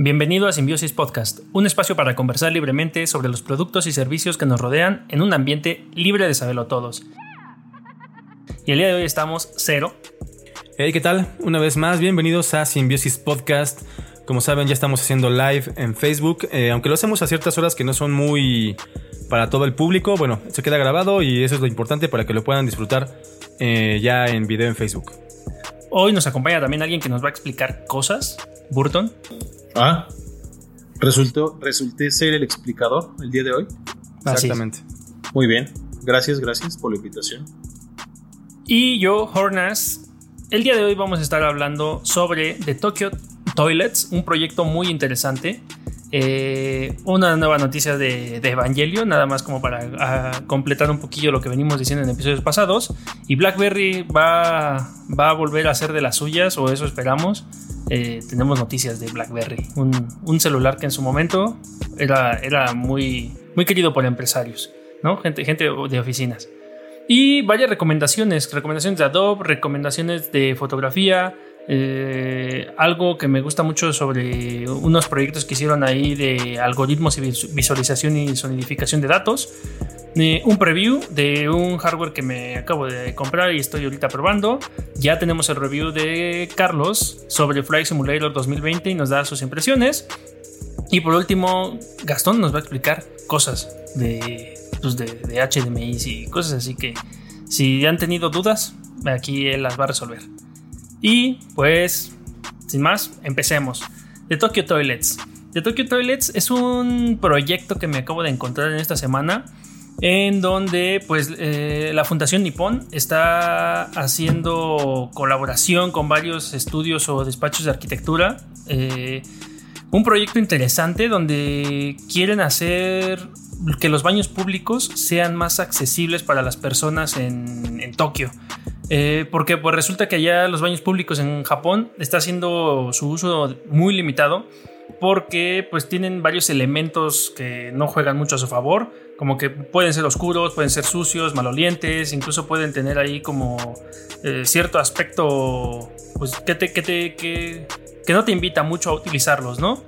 Bienvenido a Simbiosis Podcast, un espacio para conversar libremente sobre los productos y servicios que nos rodean en un ambiente libre de saberlo todos. Y el día de hoy estamos cero. Hey, ¿qué tal? Una vez más, bienvenidos a Simbiosis Podcast. Como saben, ya estamos haciendo live en Facebook, eh, aunque lo hacemos a ciertas horas que no son muy para todo el público. Bueno, se queda grabado y eso es lo importante para que lo puedan disfrutar eh, ya en video en Facebook. Hoy nos acompaña también alguien que nos va a explicar cosas. Burton. Ah, resultó, resulté ser el explicador el día de hoy. Exactamente. Muy bien. Gracias, gracias por la invitación. Y yo, Hornas. El día de hoy vamos a estar hablando sobre The Tokyo Toilets, un proyecto muy interesante. Eh, una nueva noticia de, de, Evangelio, nada más como para completar un poquillo lo que venimos diciendo en episodios pasados. Y BlackBerry va, va a volver a ser de las suyas, o eso esperamos. Eh, tenemos noticias de BlackBerry, un, celular que en su momento era, era muy, muy querido por empresarios, ¿no? gente, gente de oficinas. Y varias recomendaciones, recomendaciones de Adobe, recomendaciones de fotografía, eh, algo que me gusta mucho sobre unos proyectos que hicieron ahí de algoritmos y visualización y sonidificación de datos. Eh, un preview de un hardware que me acabo de comprar y estoy ahorita probando. Ya tenemos el review de Carlos sobre Flight Simulator 2020 y nos da sus impresiones. Y por último, Gastón nos va a explicar cosas de, pues de, de HDMI y cosas así que si han tenido dudas, aquí él las va a resolver. Y pues, sin más, empecemos. De Tokyo Toilets. The Tokyo Toilets es un proyecto que me acabo de encontrar en esta semana en donde pues eh, la Fundación Nippon está haciendo colaboración con varios estudios o despachos de arquitectura. Eh, un proyecto interesante donde quieren hacer que los baños públicos sean más accesibles para las personas en, Tokio. Eh, porque pues resulta que allá los baños públicos en Japón está haciendo su uso muy limitado porque pues tienen varios elementos que no juegan mucho a su favor, como que pueden ser oscuros, pueden ser sucios, malolientes, incluso pueden tener ahí como eh, cierto aspecto pues que te, que te que, que, no te invita mucho a utilizarlos, ¿no?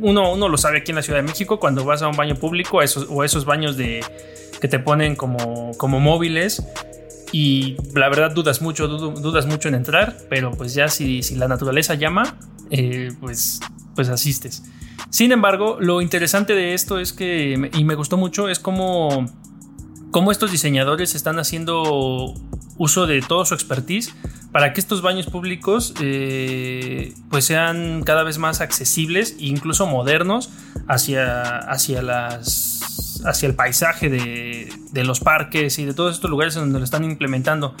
Uno, uno lo sabe aquí en la Ciudad de México cuando vas a un baño público esos, o esos baños de que te ponen como, como móviles y la verdad dudas mucho, dudas mucho en entrar, pero pues ya si, si la naturaleza llama, eh, pues pues asistes. Sin embargo, lo interesante de esto es que, y me gustó mucho, es como, cómo estos diseñadores están haciendo uso de todo su expertise para que estos baños públicos eh, pues sean cada vez más accesibles e incluso modernos hacia, hacia, las, hacia el paisaje de, de los parques y de todos estos lugares en donde lo están implementando.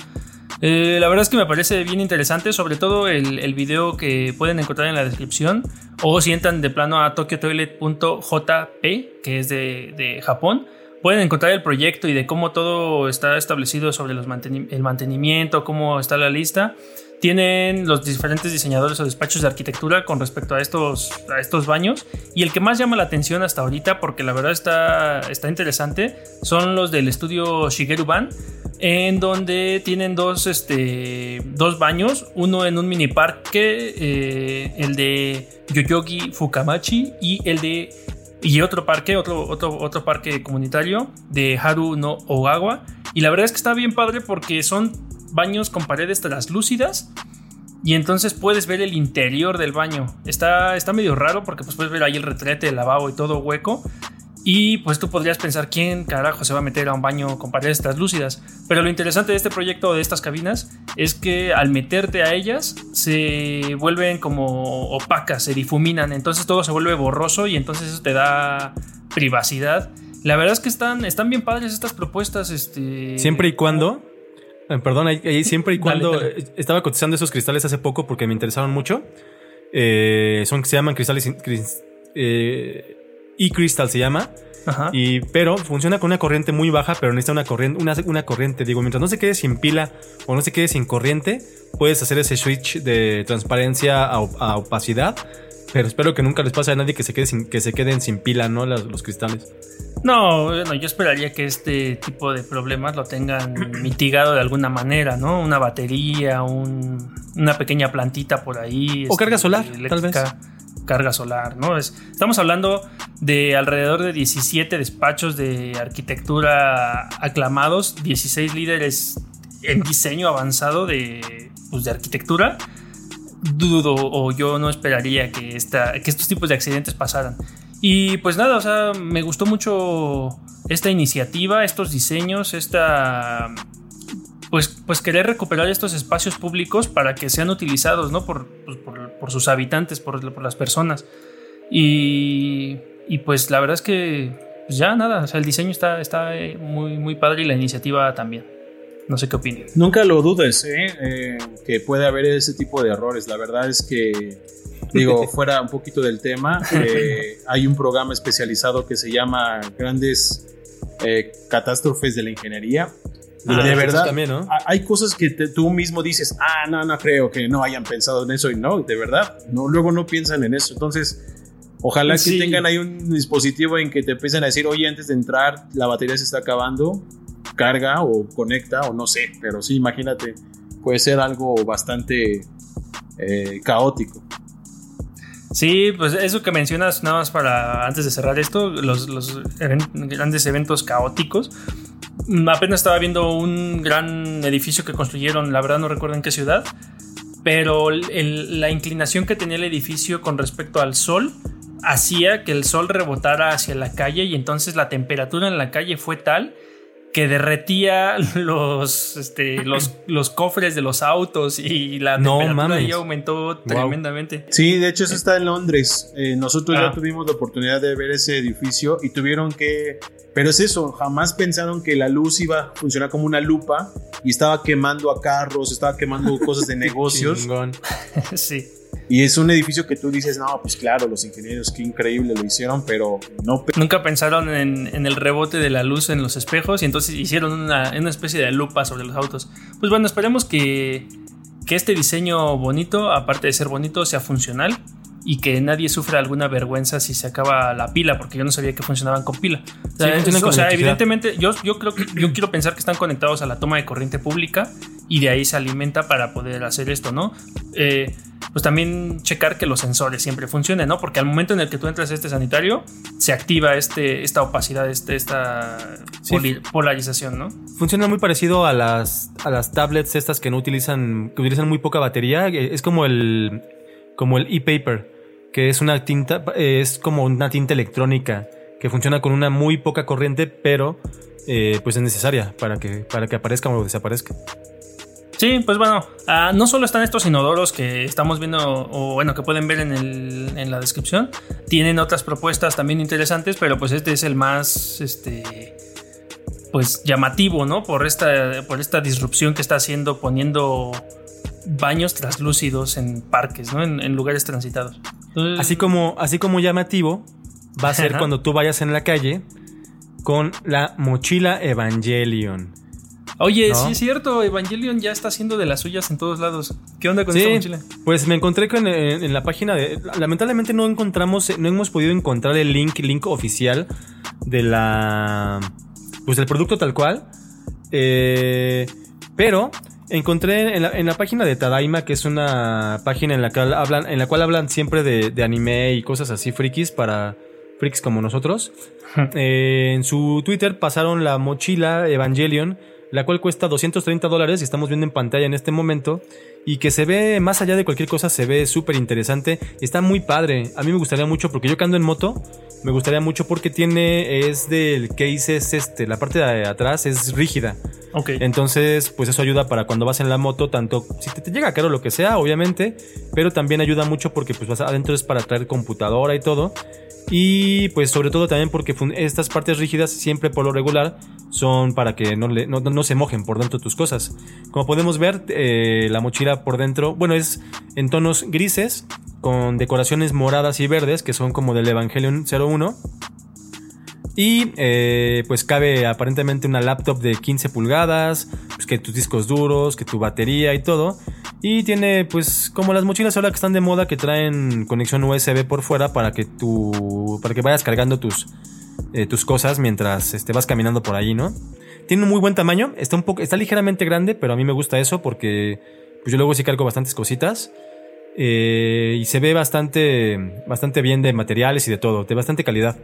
Eh, la verdad es que me parece bien interesante, sobre todo el, el, video que pueden encontrar en la descripción. O si entran de plano a tokyotoilet.jp, que es de, de, Japón, pueden encontrar el proyecto y de cómo todo está establecido sobre los el mantenimiento, cómo está la lista. Tienen los diferentes diseñadores o despachos de arquitectura con respecto a estos, a estos baños. Y el que más llama la atención hasta ahorita, porque la verdad está, está interesante, son los del estudio Shigeru Ban en donde tienen dos, este, dos baños, uno en un mini parque, eh, el de Yoyogi Fukamachi y el de y otro parque, otro, otro, otro parque comunitario de Haru no Ogawa. Y la verdad es que está bien padre porque son baños con paredes translúcidas. Y entonces puedes ver el interior del baño. Está, está medio raro porque pues puedes ver ahí el retrete, el lavabo y todo hueco. Y pues tú podrías pensar quién carajo se va a meter a un baño con paredes translúcidas. Pero lo interesante de este proyecto de estas cabinas es que al meterte a ellas se vuelven como opacas, se difuminan, entonces todo se vuelve borroso y entonces eso te da privacidad. La verdad es que están, están bien padres estas propuestas. Este... Siempre y cuando. Eh, perdón, ahí, siempre y cuando. Estaba cotizando esos cristales hace poco porque me interesaron mucho. Eh, son, se llaman cristales. Eh, e-Crystal se llama. Y, pero funciona con una corriente muy baja, pero necesita una corriente, una, una, corriente. Digo, mientras no se quede sin pila o no se quede sin corriente, puedes hacer ese switch de transparencia a, opacidad. Pero espero que nunca les pase a nadie que se, quede sin, que se queden sin pila, ¿no? Los, cristales. No, bueno, yo esperaría que este tipo de problemas lo tengan mitigado de alguna manera, ¿no? Una batería, una pequeña plantita por ahí. O carga este, solar, tal vez. carga solar, ¿no? estamos hablando de alrededor de 17 despachos de arquitectura aclamados, 16 líderes en diseño avanzado de, pues, de arquitectura. Dudo o yo no esperaría que, esta, que estos tipos de accidentes pasaran. Y pues nada, o sea, me gustó mucho esta iniciativa, estos diseños, esta pues, pues querer recuperar estos espacios públicos para que sean utilizados, ¿no? Por, pues, sus habitantes, por, las personas. Y, y, pues la verdad es que pues ya nada, o sea, el diseño está, está eh, muy, muy padre y la iniciativa también. No sé qué opinas. Nunca lo dudes, ¿eh? ¿eh? que puede haber ese tipo de errores. La verdad es que, digo, fuera un poquito del tema, eh, hay un programa especializado que se llama Grandes Catástrofes de la Ingeniería Ah, de verdad, también, ¿no? hay cosas que tú mismo dices, ah, no, no creo que no hayan pensado en eso y no, de verdad, no, luego no piensan en eso. Entonces, ojalá que tengan ahí un dispositivo en que te empiecen a decir, oye, antes de entrar, la batería se está acabando, carga o conecta o no sé, pero sí, imagínate, puede ser algo bastante eh, caótico. Sí, pues eso que mencionas, nada más para antes de cerrar esto, los, grandes eventos caóticos Mm, apenas estaba viendo un gran edificio que construyeron, la verdad no recuerdo en qué ciudad, pero la inclinación que tenía el edificio con respecto al sol hacía que el sol rebotara hacia la calle y entonces la temperatura en la calle fue tal que derretía los, este, los, los cofres de los autos y la temperatura ahí aumentó tremendamente. Sí, de hecho eso está en Londres. Eh, nosotros ya ah. tuvimos la oportunidad de ver ese edificio y tuvieron que... Pero es eso, jamás pensaron que la luz iba a funcionar como una lupa y estaba quemando a carros, estaba quemando cosas de negocios. sí. Y es un edificio que tú dices, no, pues claro, los ingenieros, qué increíble lo hicieron, pero no. Nunca pensaron en, el rebote de la luz en los espejos y entonces hicieron una, especie de lupa sobre los autos. Pues bueno, esperemos que, que este diseño bonito, aparte de ser bonito, sea funcional y que nadie sufra alguna vergüenza si se acaba la pila, porque yo no sabía que funcionaban con pila. O sea, evidentemente, yo, yo creo que yo quiero pensar que están conectados a la toma de corriente pública y de ahí se alimenta para poder hacer esto, ¿no? Eh, pues también checar que los sensores siempre funcionen, ¿no? Porque al momento en el que tú entras a este sanitario, se activa este, esta opacidad, este, esta polarización, ¿no? Funciona muy parecido a las, a las tablets estas que no utilizan, que utilizan muy poca batería. Es como el, como el e-paper, que es una tinta, es como una tinta electrónica que funciona con una muy poca corriente, pero eh, pues es necesaria para que, para que aparezca o desaparezca. Sí, pues bueno, ah, no solo están estos inodoros que estamos viendo, o bueno, que pueden ver en, el, en la descripción, tienen otras propuestas también interesantes, pero pues este es el más, este, pues llamativo, ¿no? Por esta, por esta disrupción que está haciendo poniendo baños translúcidos en parques, ¿no? En, lugares transitados. así, como, así como llamativo, va a ser cuando tú vayas en la calle con la mochila Evangelion. Oye, sí es cierto, Evangelion ya está haciendo de las suyas en todos lados. ¿Qué onda con esta mochila? Pues me encontré con, en, la página de. Lamentablemente no encontramos, no hemos podido encontrar el link, link oficial de la. Pues del producto tal cual. Eh, pero encontré en la, página de Tadaima, que es una página en la cual hablan, en la cual hablan siempre de, anime y cosas así frikis para frikis como nosotros. Eh, en su Twitter pasaron la mochila Evangelion la cual cuesta 230 dólares y estamos viendo en pantalla en este momento y que se ve más allá de cualquier cosa, se ve súper interesante, está muy padre, a mí me gustaría mucho porque yo que ando en moto, me gustaría mucho porque tiene, es del case es este, la parte de atrás es rígida. Ok. Entonces, pues eso ayuda para cuando vas en la moto, tanto si te, llega caro lo que sea, obviamente, pero también ayuda mucho porque pues vas adentro es para traer computadora y todo. Y pues sobre todo también porque estas partes rígidas siempre por lo regular son para que no, no, se mojen por dentro tus cosas. Como podemos ver, eh, la mochila por dentro, bueno, es en tonos grises con decoraciones moradas y verdes que son como del Evangelion 01. Y eh, pues cabe aparentemente una laptop de 15 pulgadas, pues que tus discos duros, que tu batería y todo. Y tiene, pues, como las mochilas ahora que están de moda, que traen conexión USB por fuera para que tú, para que vayas cargando tus, eh, tus cosas mientras este, vas caminando por ahí, ¿no? Tiene un muy buen tamaño, está un poco, está ligeramente grande, pero a mí me gusta eso porque pues, yo luego sí cargo bastantes cositas. Eh, y se ve bastante, bastante bien de materiales y de todo, de bastante calidad.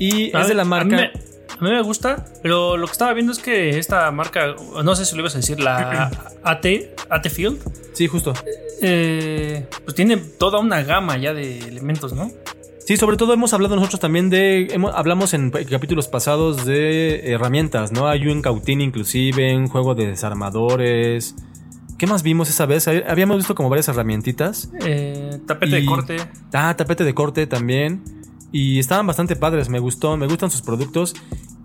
Y es de la marca. A mí, me, gusta, pero lo que estaba viendo es que esta marca, no sé si lo ibas a decir, la AT, AT Field. Sí, justo. Eh, pues tiene toda una gama ya de elementos, ¿no? Sí, sobre todo hemos hablado nosotros también de. hablamos en capítulos pasados de herramientas, ¿no? Hay un cautín, inclusive, un juego de desarmadores. ¿Qué más vimos esa vez? Habíamos visto como varias herramientitas. Eh, tapete de corte. Ah, tapete de corte también. Y estaban bastante padres, me gustó, me gustan sus productos.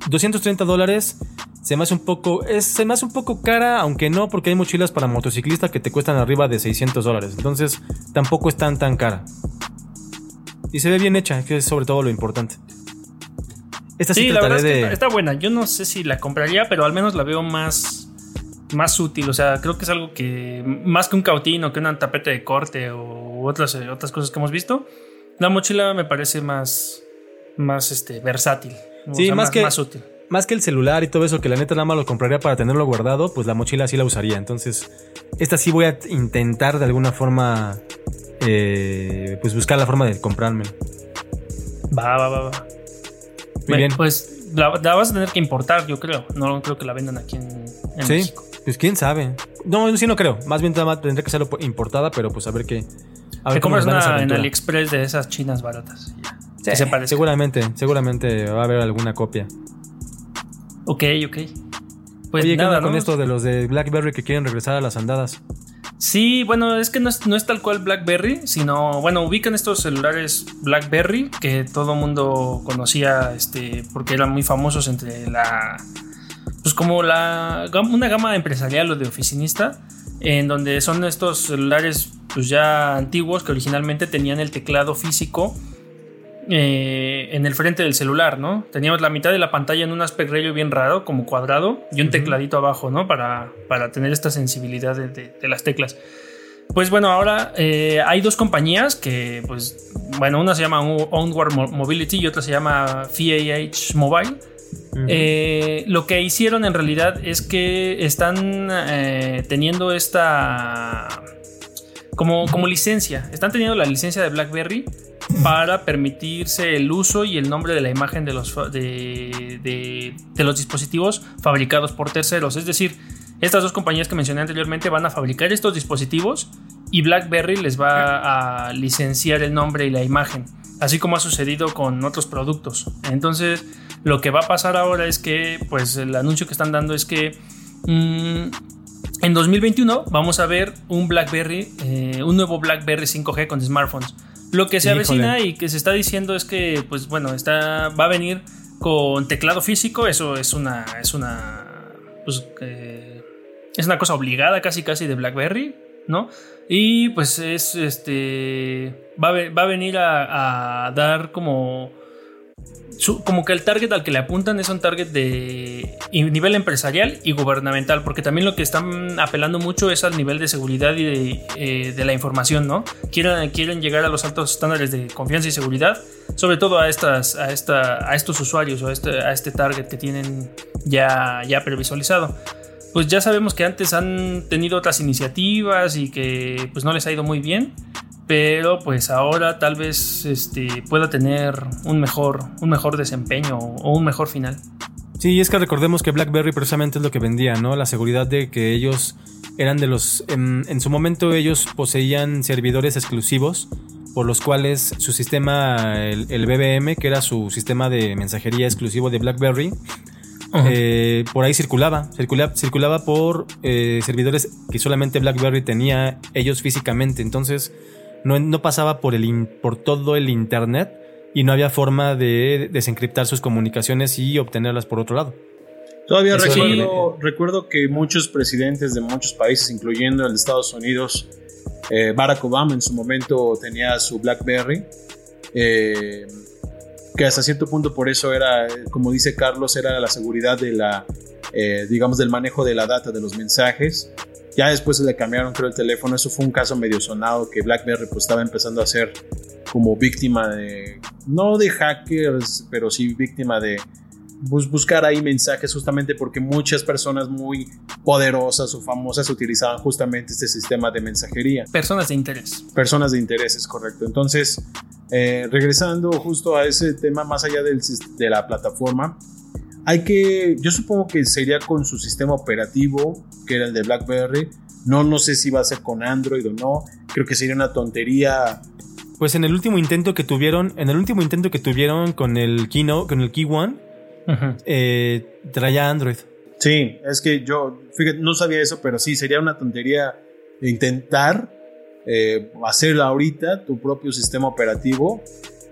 230 dólares se me hace un poco, es, se me hace un poco cara, aunque no, porque hay mochilas para motociclista que te cuestan arriba de 600 dólares. Entonces tampoco es tan tan cara. Y se ve bien hecha, que es sobre todo lo importante. Esta sí, la verdad de... está, buena. Yo no sé si la compraría, pero al menos la veo más, más útil. O sea, creo que es algo que, más que un cautín o que una tapete de corte o otras, otras cosas que hemos visto, la mochila me parece más, más este, versátil. Sí, más, que, más útil. Más que el celular y todo eso, que la neta nada más lo compraría para tenerlo guardado, pues la mochila sí la usaría. Entonces, esta sí voy a intentar de alguna forma, eh, pues buscar la forma de comprármelo. Va, va, va, va. Muy bien. Pues la, vas a tener que importar, yo creo. No creo que la vendan aquí en, en sí, Pues quién sabe. No, sí no creo. Más bien tendría que ser importada, pero pues a ver qué. A Te compras una en AliExpress de esas chinas baratas. Sí, seguramente, seguramente va a haber alguna copia. Ok, ok. Pues Oye, nada, con esto de los de BlackBerry que quieren regresar a las andadas? Sí, bueno, es que no es, no es tal cual BlackBerry, sino, bueno, ubican estos celulares BlackBerry que todo mundo conocía, este, porque eran muy famosos entre la, pues como la, una gama empresarial o de oficinista, en donde son estos celulares pues ya antiguos que originalmente tenían el teclado físico eh, en el frente del celular, ¿no? Teníamos la mitad de la pantalla en un aspect ratio bien raro, como cuadrado, y un tecladito abajo, ¿no? Para, para tener esta sensibilidad de, las teclas. Pues bueno, ahora eh, hay dos compañías que, pues, bueno, una se llama Onward Mobility y otra se llama VAH Mobile. Eh, lo que hicieron en realidad es que están teniendo esta como, como licencia. Están teniendo la licencia de BlackBerry para permitirse el uso y el nombre de la imagen de los, de, de, los dispositivos fabricados por terceros. Es decir, estas dos compañías que mencioné anteriormente van a fabricar estos dispositivos y BlackBerry les va a licenciar el nombre y la imagen, así como ha sucedido con otros productos. Entonces, lo que va a pasar ahora es que, pues el anuncio que están dando es que mm, en 2021 vamos a ver un BlackBerry, eh, un nuevo BlackBerry 5G con smartphones. Lo que se avecina y que se está diciendo es que, pues bueno, está, va a venir con teclado físico. Eso es una, es una, pues, es una cosa obligada casi casi de BlackBerry, ¿no? Y pues es, este, va a, va a venir a dar como como que el target al que le apuntan es un target de nivel empresarial y gubernamental, porque también lo que están apelando mucho es al nivel de seguridad y de, eh, la información, ¿no? Quieren, quieren llegar a los altos estándares de confianza y seguridad, sobre todo a, estas, a, esta, a estos usuarios o a este, a este target que tienen ya, ya previsualizado. Pues ya sabemos que antes han tenido otras iniciativas y que pues no les ha ido muy bien pero pues ahora tal vez este, pueda tener un mejor, un mejor desempeño o un mejor final. Sí, es que recordemos que BlackBerry precisamente es lo que vendía, ¿no? La seguridad de que ellos eran de los... En, su momento ellos poseían servidores exclusivos por los cuales su sistema, el, BBM, que era su sistema de mensajería exclusivo de BlackBerry, eh, por ahí circulaba, circulaba, circulaba por eh, servidores que solamente BlackBerry tenía ellos físicamente. Entonces, no, pasaba por, el por todo el Internet y no había forma de desencriptar sus comunicaciones y obtenerlas por otro lado. Todavía recuerdo, recuerdo que muchos presidentes de muchos países, incluyendo el de Estados Unidos, eh, Barack Obama en su momento tenía su BlackBerry, eh, que hasta cierto punto por eso era, como dice Carlos, era la seguridad de la, eh, digamos, del manejo de la data, de los mensajes. Ya después le cambiaron, creo, el teléfono. Eso fue un caso medio sonado que BlackBerry pues estaba empezando a ser como víctima de, no de hackers, pero sí víctima de, buscar ahí mensajes justamente porque muchas personas muy poderosas o famosas utilizaban justamente este sistema de mensajería. Personas de interés. Personas de interés, es correcto. Entonces, eh, regresando justo a ese tema más allá del, de la plataforma, hay que, yo supongo que sería con su sistema operativo, que era el de BlackBerry. No, no sé si va a ser con Android o no. Creo que sería una tontería pues en el último intento que tuvieron, en el último intento que tuvieron con el Keynote, con el Key One, eh, traía Android. Sí, es que yo, fíjate, no sabía eso, pero sí, sería una tontería intentar eh, hacer ahorita tu propio sistema operativo.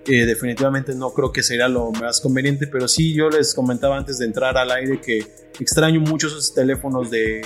Eh, definitivamente no creo que sería lo más conveniente, pero sí, yo les comentaba antes de entrar al aire que extraño mucho esos teléfonos de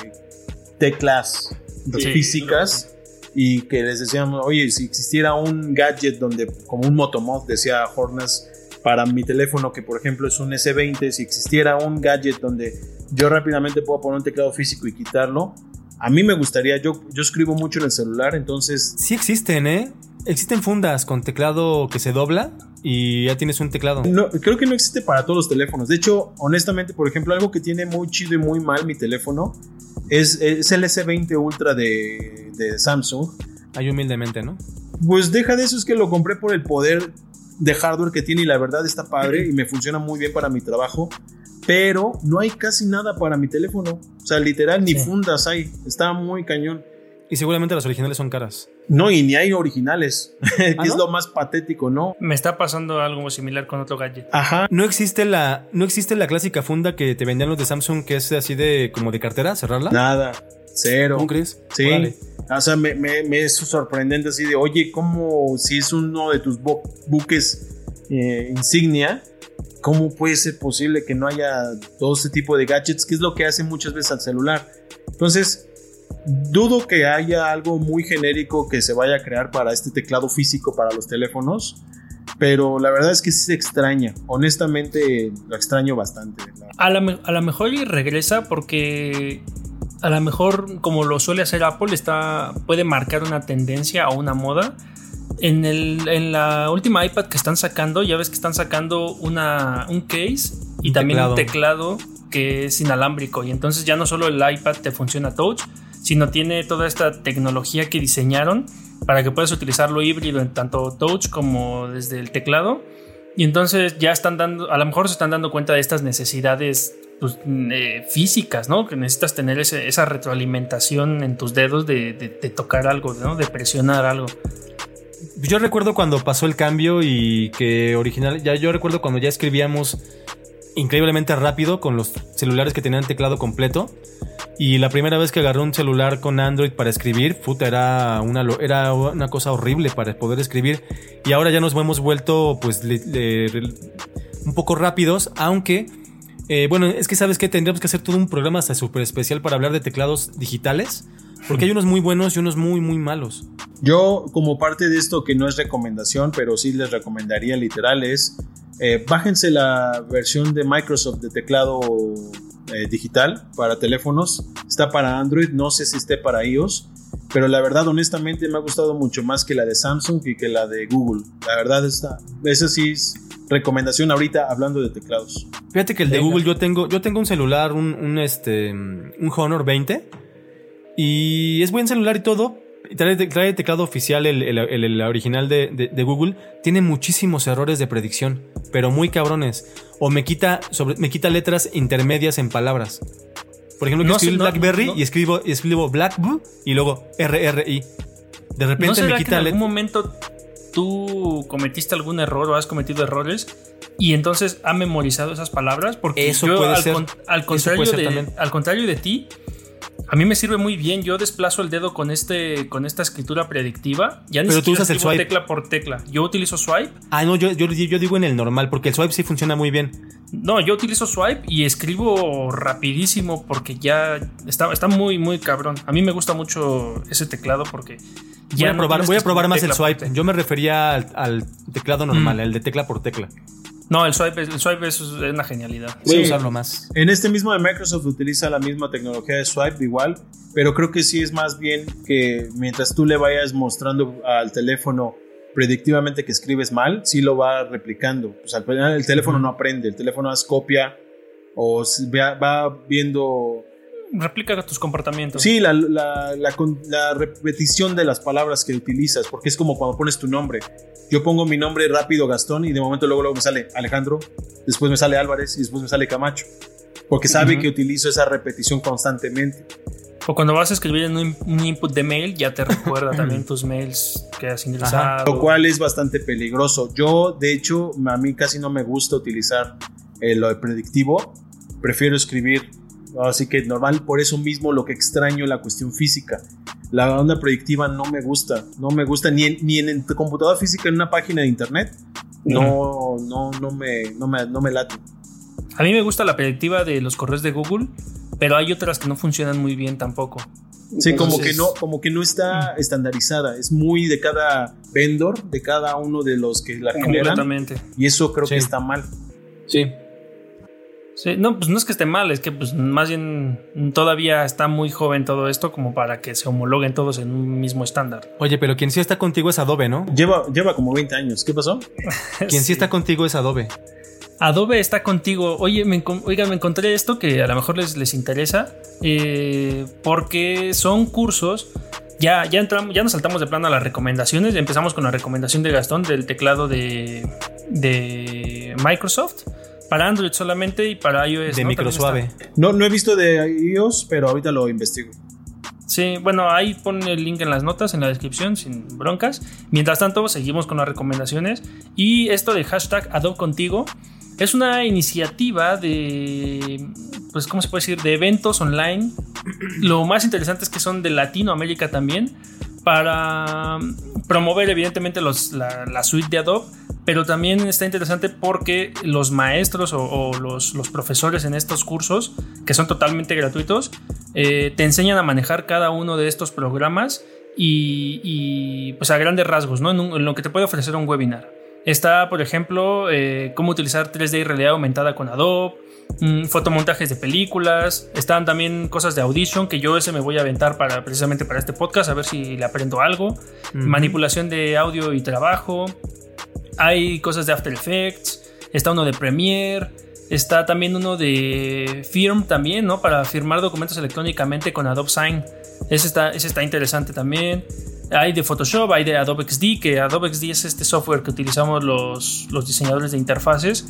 teclas físicas y que les decíamos, oye, si existiera un gadget donde, como un Motomod, decía Hornas, para mi teléfono, que por ejemplo es un S20, si existiera un gadget donde yo rápidamente puedo poner un teclado físico y quitarlo, a mí me gustaría, yo, yo escribo mucho en el celular, entonces... Sí existen, ¿eh? Existen fundas con teclado que se dobla y ya tienes un teclado. No, creo que no existe para todos los teléfonos. De hecho, honestamente, por ejemplo, algo que tiene muy chido y muy mal mi teléfono es, el S20 Ultra de, de Samsung. Ahí humildemente, ¿no? Pues deja de eso, es que lo compré por el poder de hardware que tiene y la verdad está padre y me funciona muy bien para mi trabajo. Pero no hay casi nada para mi teléfono. O sea, literal, ni fundas hay. Está muy cañón. Y seguramente las originales son caras. No, y ni hay originales. que ¿Ah, es lo más patético, ¿no? Me está pasando algo similar con otro gadget. Ajá. No existe la, no existe la clásica funda que te vendían los de Samsung que es así de como de cartera, cerrarla. Nada. Cero. ¿Cómo crees? Sí. O sea, me, es sorprendente así de, oye, ¿cómo si es uno de tus buques eh, insignia? ¿Cómo puede ser posible que no haya todo este tipo de gadgets? Que es lo que hace muchas veces al celular. Entonces, dudo que haya algo muy genérico que se vaya a crear para este teclado físico para los teléfonos. Pero la verdad es que sí se extraña. Honestamente, lo extraño bastante. A lo mejor y regresa porque a lo mejor, como lo suele hacer Apple, está, puede marcar una tendencia o una moda. En, el, en la última iPad que están sacando, ya ves que están sacando una, un case y también un teclado que es inalámbrico. Y entonces ya no solo el iPad te funciona touch, sino tiene toda esta tecnología que diseñaron para que puedas utilizarlo híbrido en tanto touch como desde el teclado. Y entonces ya están dando, a lo mejor se están dando cuenta de estas necesidades pues, eh, físicas, ¿no? Que necesitas tener esa retroalimentación en tus dedos de, tocar algo, ¿no? De presionar algo. Yo recuerdo cuando pasó el cambio y que original, ya yo recuerdo cuando ya escribíamos increíblemente rápido con los celulares que tenían teclado completo. Y la primera vez que agarré un celular con Android para escribir, puta, era una, era una cosa horrible para poder escribir. Y ahora ya nos hemos vuelto, pues, un poco rápidos, aunque eh, bueno, es que sabes que tendríamos que hacer todo un programa hasta súper especial para hablar de teclados digitales. Porque hay unos muy buenos y unos muy, muy malos. Yo, como parte de esto que no es recomendación, pero sí les recomendaría literal es, eh, bájense la versión de Microsoft de teclado eh, digital para teléfonos. Está para Android, no sé si esté para iOS. Pero la verdad, honestamente, me ha gustado mucho más que la de Samsung y que la de Google. La verdad, está, esa sí es recomendación ahorita hablando de teclados. Fíjate que el de Google, yo tengo, yo tengo un celular, un, este, un Honor 20. Y es buen celular y todo. Trae, trae teclado oficial, el, original de, Google. Tiene muchísimos errores de predicción, pero muy cabrones. O me quita, sobre, me quita letras intermedias en palabras. Por ejemplo, yo escribo Blackberry y escribo, escribo Black y luego RRI. De repente me quita. en algún momento tú cometiste algún error o has cometido errores y entonces ha memorizado esas palabras porque eso puede al, ser, al, contrario de, al contrario de ti a mí me sirve muy bien yo desplazo el dedo con este con esta escritura predictiva ya pero tú usas el swipe tecla por tecla yo utilizo swipe ah no yo, yo, yo digo en el normal porque el swipe sí funciona muy bien no, yo utilizo swipe y escribo rapidísimo porque ya está, está muy, muy cabrón. A mí me gusta mucho ese teclado porque voy a probar, voy a probar más el swipe. Yo me refería al, teclado normal, mm. el de tecla por tecla. No, el swipe, el swipe es una genialidad. Voy a usarlo más. En este mismo de Microsoft utiliza la misma tecnología de swipe igual, pero creo que sí es más bien que mientras tú le vayas mostrando al teléfono predictivamente que escribes mal, sí lo va replicando. Pues al el teléfono no aprende, el teléfono hace copia o va viendo replica tus comportamientos. Sí, la, la, la, repetición de las palabras que utilizas, porque es como cuando pones tu nombre. Yo pongo mi nombre rápido Gastón y de momento luego, luego me sale Alejandro, después me sale Álvarez y después me sale Camacho, porque sabe que utilizo esa repetición constantemente. O cuando vas a escribir en un, input de mail, ya te recuerda también tus mails que has ingresado. Lo cual es bastante peligroso. Yo, de hecho, a mí casi no me gusta utilizar eh, lo predictivo. Prefiero escribir Así que normal, por eso mismo lo que extraño la cuestión física. La onda predictiva no me gusta, no me gusta ni en, ni en, computadora física en una página de internet. No, no, no me, no me, no me late. A mí me gusta la predictiva de los correos de Google, pero hay otras que no funcionan muy bien tampoco. Sí, como que no, como que no está estandarizada. Es muy de cada vendor, de cada uno de los que la generan. Y eso creo que está mal. Sí, Sí, no, pues no es que esté mal, es que pues más bien todavía está muy joven todo esto como para que se homologuen todos en un mismo estándar. Oye, pero quien sí está contigo es Adobe, ¿no? Lleva, lleva como 20 años. ¿Qué pasó? quien sí. está contigo es Adobe. Adobe está contigo. Oye, me, oiga, me encontré esto que a lo mejor les, les interesa. Eh, porque son cursos. Ya, ya entramos, ya nos saltamos de plano a las recomendaciones. Empezamos con la recomendación de Gastón del teclado de, de Microsoft para Android solamente y para iOS. De micro suave. No, no he visto de iOS, pero ahorita lo investigo. Sí, bueno, ahí pone el link en las notas, en la descripción, sin broncas. Mientras tanto, seguimos con las recomendaciones. Y esto de hashtag Adobe Contigo es una iniciativa de, pues, ¿cómo se puede decir? De eventos online. Lo más interesante es que son de Latinoamérica también, para promover evidentemente los, la suite de Adobe pero también está interesante porque los maestros o, los, profesores en estos cursos, que son totalmente gratuitos, eh, te enseñan a manejar cada uno de estos programas y, pues a grandes rasgos, ¿no? En, lo que te puede ofrecer un webinar. Está, por ejemplo, eh, cómo utilizar 3D y realidad aumentada con Adobe, mm, fotomontajes de películas, están también cosas de Audition que yo ese me voy a aventar para precisamente para este podcast a ver si le aprendo algo, manipulación de audio y trabajo, hay cosas de After Effects, está uno de Premiere, está también uno de Firm también, ¿no? Para firmar documentos electrónicamente con Adobe Sign. Ese está, ese está interesante también. Hay de Photoshop, hay de Adobe XD, que Adobe XD es este software que utilizamos los, los diseñadores de interfaces.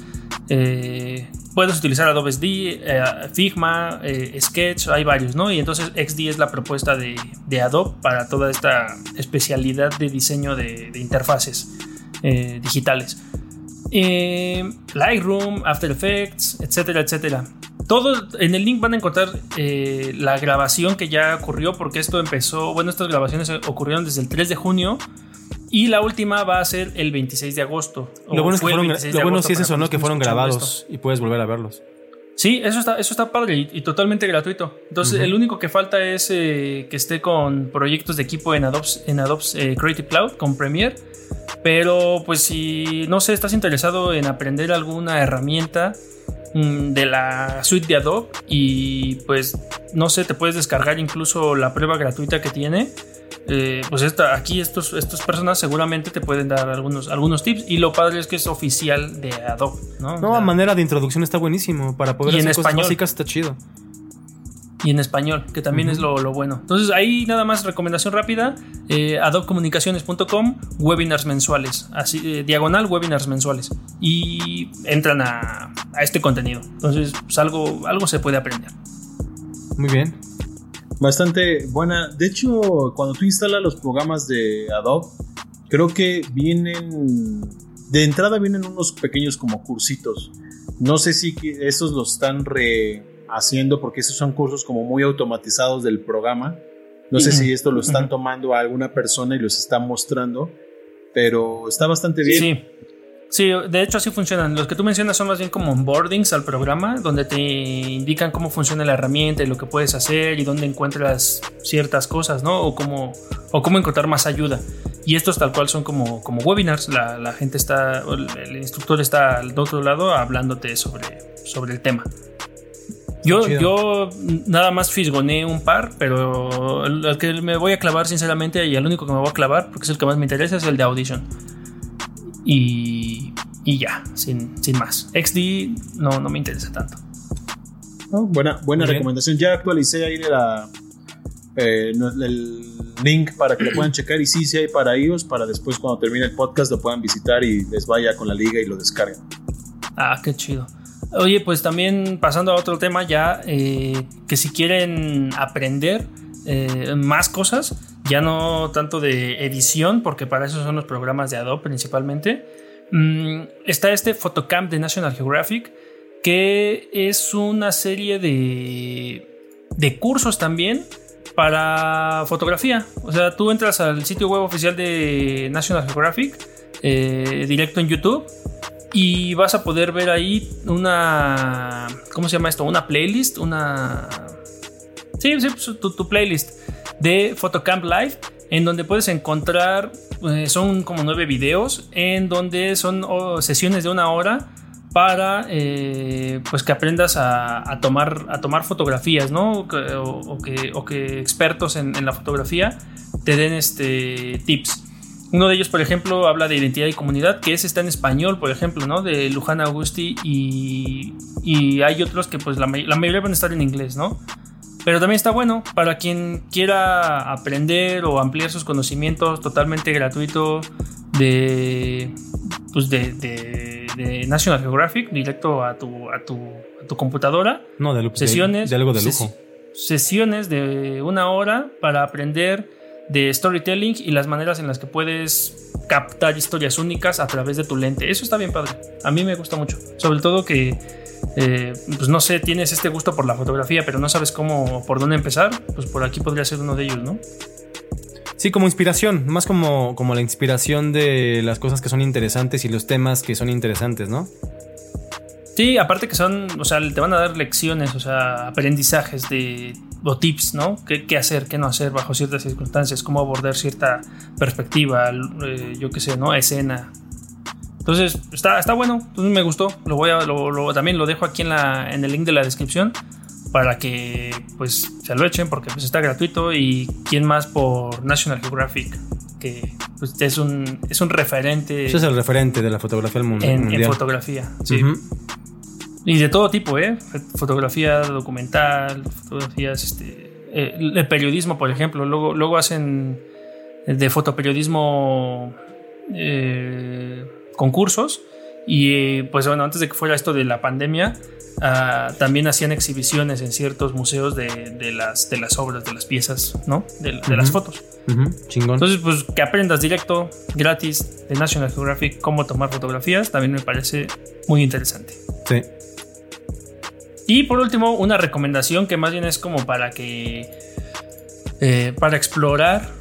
Eh, puedes utilizar Adobe XD, eh, Figma, eh, Sketch, hay varios, ¿no? Y entonces XD es la propuesta de, Adobe para toda esta especialidad de diseño de interfaces. Eh, digitales. Eh, Lightroom, After Effects, etcétera, etcétera. Todo en el link van a encontrar eh, la grabación que ya ocurrió, porque esto empezó, bueno, estas grabaciones ocurrieron desde el 3 de junio y la última va a ser el 26 de agosto. Lo bueno, es que fueron, lo bueno sí es eso, ¿no? Que fueron grabados y puedes volver a verlos. Sí, eso está, eso está padre y, totalmente gratuito. Entonces, el único que falta es que esté con proyectos de equipo en Adobe, en Adobe Creative Cloud, con Premiere pero pues si no sé, estás interesado en aprender alguna herramienta mm, de la suite de Adobe y pues no sé, te puedes descargar incluso la prueba gratuita que tiene. Eh, pues esta, aquí estos, estas personas seguramente te pueden dar algunos, algunos tips y lo padre es que es oficial de Adobe. No, no a manera de introducción está buenísimo. Para poder hacer en cosas español. básicas está chido y en español, que también es lo, bueno. Entonces ahí nada más recomendación rápida, eh, webinars mensuales, así, eh, diagonal webinars mensuales, y entran a, este contenido. Entonces pues, algo, algo se puede aprender. Muy bien. Bastante buena. De hecho, cuando tú instalas los programas de Adobe, creo que vienen, de entrada vienen unos pequeños como cursitos. No sé si esos los están re haciendo, porque esos son cursos como muy automatizados del programa. No sé si esto lo están tomando a alguna persona y los están mostrando, pero está bastante bien. Sí. Sí, de hecho así funcionan. Los que tú mencionas son más bien como onboardings al programa, donde te indican cómo funciona la herramienta y lo que puedes hacer y dónde encuentras ciertas cosas, ¿no? O cómo, o cómo encontrar más ayuda. Y estos tal cual son como, como webinars. La, la gente está, el instructor está al otro lado hablándote sobre, sobre el tema. Yo, nada más fisgoné un par, pero el, que me voy a clavar, sinceramente, y el único que me voy a clavar, porque es el que más me interesa, es el de Audition. Y, y ya, sin, sin más. XD no, no me interesa tanto. buena buena recomendación. Ya actualicé ahí la, eh, el link para que lo puedan checar y sí, sí hay para ellos, para después cuando termine el podcast lo puedan visitar y les vaya con la liga y lo descarguen. Ah, qué chido. Oye, pues también pasando a otro tema ya, eh, que si quieren aprender eh, más cosas, ya no tanto de edición, porque para eso son los programas de Adobe principalmente, mm, está este Photocamp de National Geographic, que es una serie de, de cursos también para fotografía. O sea, tú entras al sitio web oficial de National Geographic, eh, directo en YouTube, y vas a poder ver ahí una. ¿Cómo se llama esto? Una playlist, una. Sí, sí, pues, tu, playlist de Photocamp Live, en donde puedes encontrar. Eh, son como nueve videos, en donde son oh, sesiones de una hora para eh, pues que aprendas a, tomar, a tomar fotografías, ¿no? O, que, expertos en, la fotografía te den este, tips. Uno de ellos, por ejemplo, habla de identidad y comunidad, que ese está en español, por ejemplo, ¿no? De Luján Augusti y, y hay otros que pues la, la mayoría van a estar en inglés, ¿no? Pero también está bueno para quien quiera aprender o ampliar sus conocimientos totalmente gratuito de, pues de de National Geographic directo a tu, a tu, tu computadora. No, de, sesiones, de, algo de lujo. sesiones de una hora para aprender de storytelling y las maneras en las que puedes captar historias únicas a través de tu lente. Eso está bien padre. A mí me gusta mucho. Sobre todo que, eh, pues no sé, tienes este gusto por la fotografía, pero no sabes cómo, por dónde empezar. Pues por aquí podría ser uno de ellos, ¿no? Sí, como inspiración, más como, como la inspiración de las cosas que son interesantes y los temas que son interesantes, ¿no? Sí, aparte que son, o sea, te van a dar lecciones, o sea, aprendizajes de, o tips, ¿no? ¿Qué, hacer, qué no hacer bajo ciertas circunstancias, cómo abordar cierta perspectiva, eh, yo qué sé, ¿no? Escena. Entonces, está, está bueno, entonces me gustó, lo voy a, también lo dejo aquí en, la, en el link de la descripción para que pues se lo echen porque pues está gratuito. Y quién más por National Geographic que pues, es un es un referente Eso es el referente de la fotografía del mundo en, fotografía sí. Y de todo tipo eh fotografía documental fotografías este eh, el periodismo por ejemplo. Luego luego hacen de fotoperiodismo eh, concursos y pues bueno antes de que fuera esto de la pandemia Ah, también hacían exhibiciones en ciertos museos de, las, de las obras, de las piezas, ¿no? De, las fotos. Chingón. Entonces, pues que aprendas directo, gratis, de National Geographic, cómo tomar fotografías, también me parece muy interesante. Sí. Y por último, una recomendación que más bien es como para que. Eh, para explorar.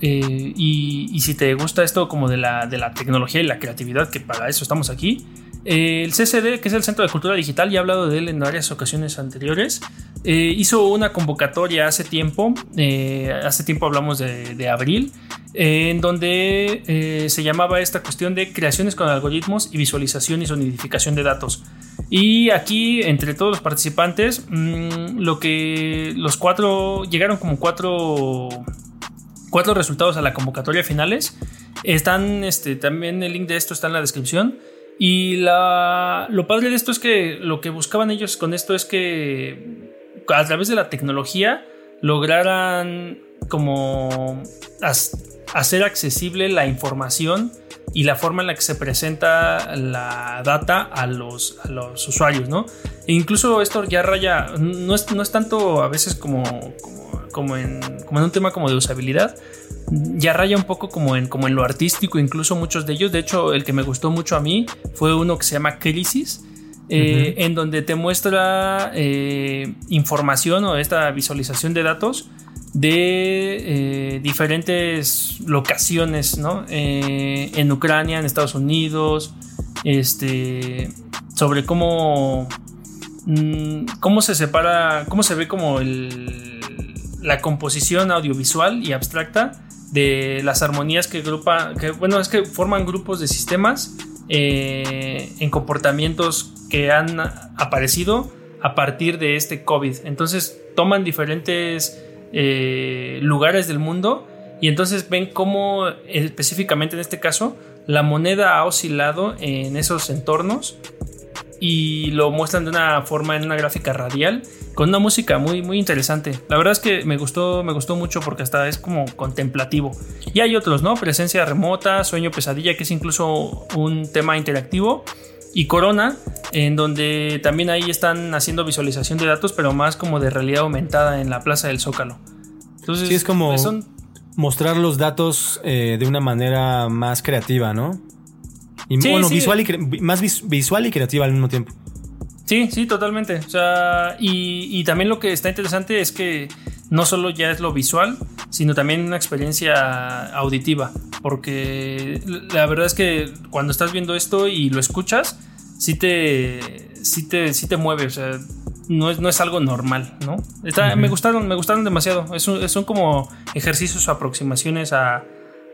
Eh, y, y, si te gusta esto como de la, de la tecnología y la creatividad, que para eso estamos aquí, el CCD, que es el Centro de Cultura Digital, ya he hablado de él en varias ocasiones anteriores, eh, hizo una convocatoria hace tiempo, eh, hace tiempo hablamos de, abril, en donde eh, se llamaba esta cuestión de creaciones con algoritmos y visualización y sonidificación de datos. Y aquí, entre todos los participantes, mm, lo que los cuatro llegaron como cuatro, cuatro resultados a la convocatoria finales. Están, este, también el link de esto está en la descripción. Y la, lo padre de esto es que lo que buscaban ellos con esto es que a través de la tecnología lograran como hacer accesible la información y la forma en la que se presenta la data a los, a los usuarios, ¿no? E incluso esto ya raya, no es, no es tanto a veces como, como, como, en, como en un tema como de usabilidad, ya raya un poco como en, como en lo artístico, incluso muchos de ellos. De hecho, el que me gustó mucho a mí fue uno que se llama Crisis. Eh, en donde te muestra eh, información o esta visualización de datos de eh, diferentes locaciones, ¿no? en Ucrania, en Estados Unidos, este, sobre cómo, mm, cómo se separa, cómo se ve como la composición audiovisual y abstracta de las armonías que grupa, que bueno, es que forman grupos de sistemas eh, en comportamientos que han aparecido a partir de este COVID. Entonces toman diferentes eh, lugares del mundo y entonces ven cómo específicamente en este caso la moneda ha oscilado en esos entornos y lo muestran de una forma en una gráfica radial con una música muy muy interesante. La verdad es que me gustó me gustó mucho porque hasta es como contemplativo. Y hay otros, ¿no? Presencia remota, sueño pesadilla que es incluso un tema interactivo y Corona, en donde también ahí están haciendo visualización de datos, pero más como de realidad aumentada en la Plaza del Zócalo. Entonces, sí, es como mostrar los datos eh, de una manera más creativa, ¿no? Y bueno, Visual y más visual y creativa al mismo tiempo. Sí, sí, totalmente. O sea, y, también lo que está interesante es que no solo ya es lo visual, sino también una experiencia auditiva. Porque la verdad es que cuando estás viendo esto y lo escuchas, sí te, sí te, sí te mueve. O sea, no es, no es algo normal, ¿no? Me gustaron, me gustaron demasiado. son como ejercicios o aproximaciones a,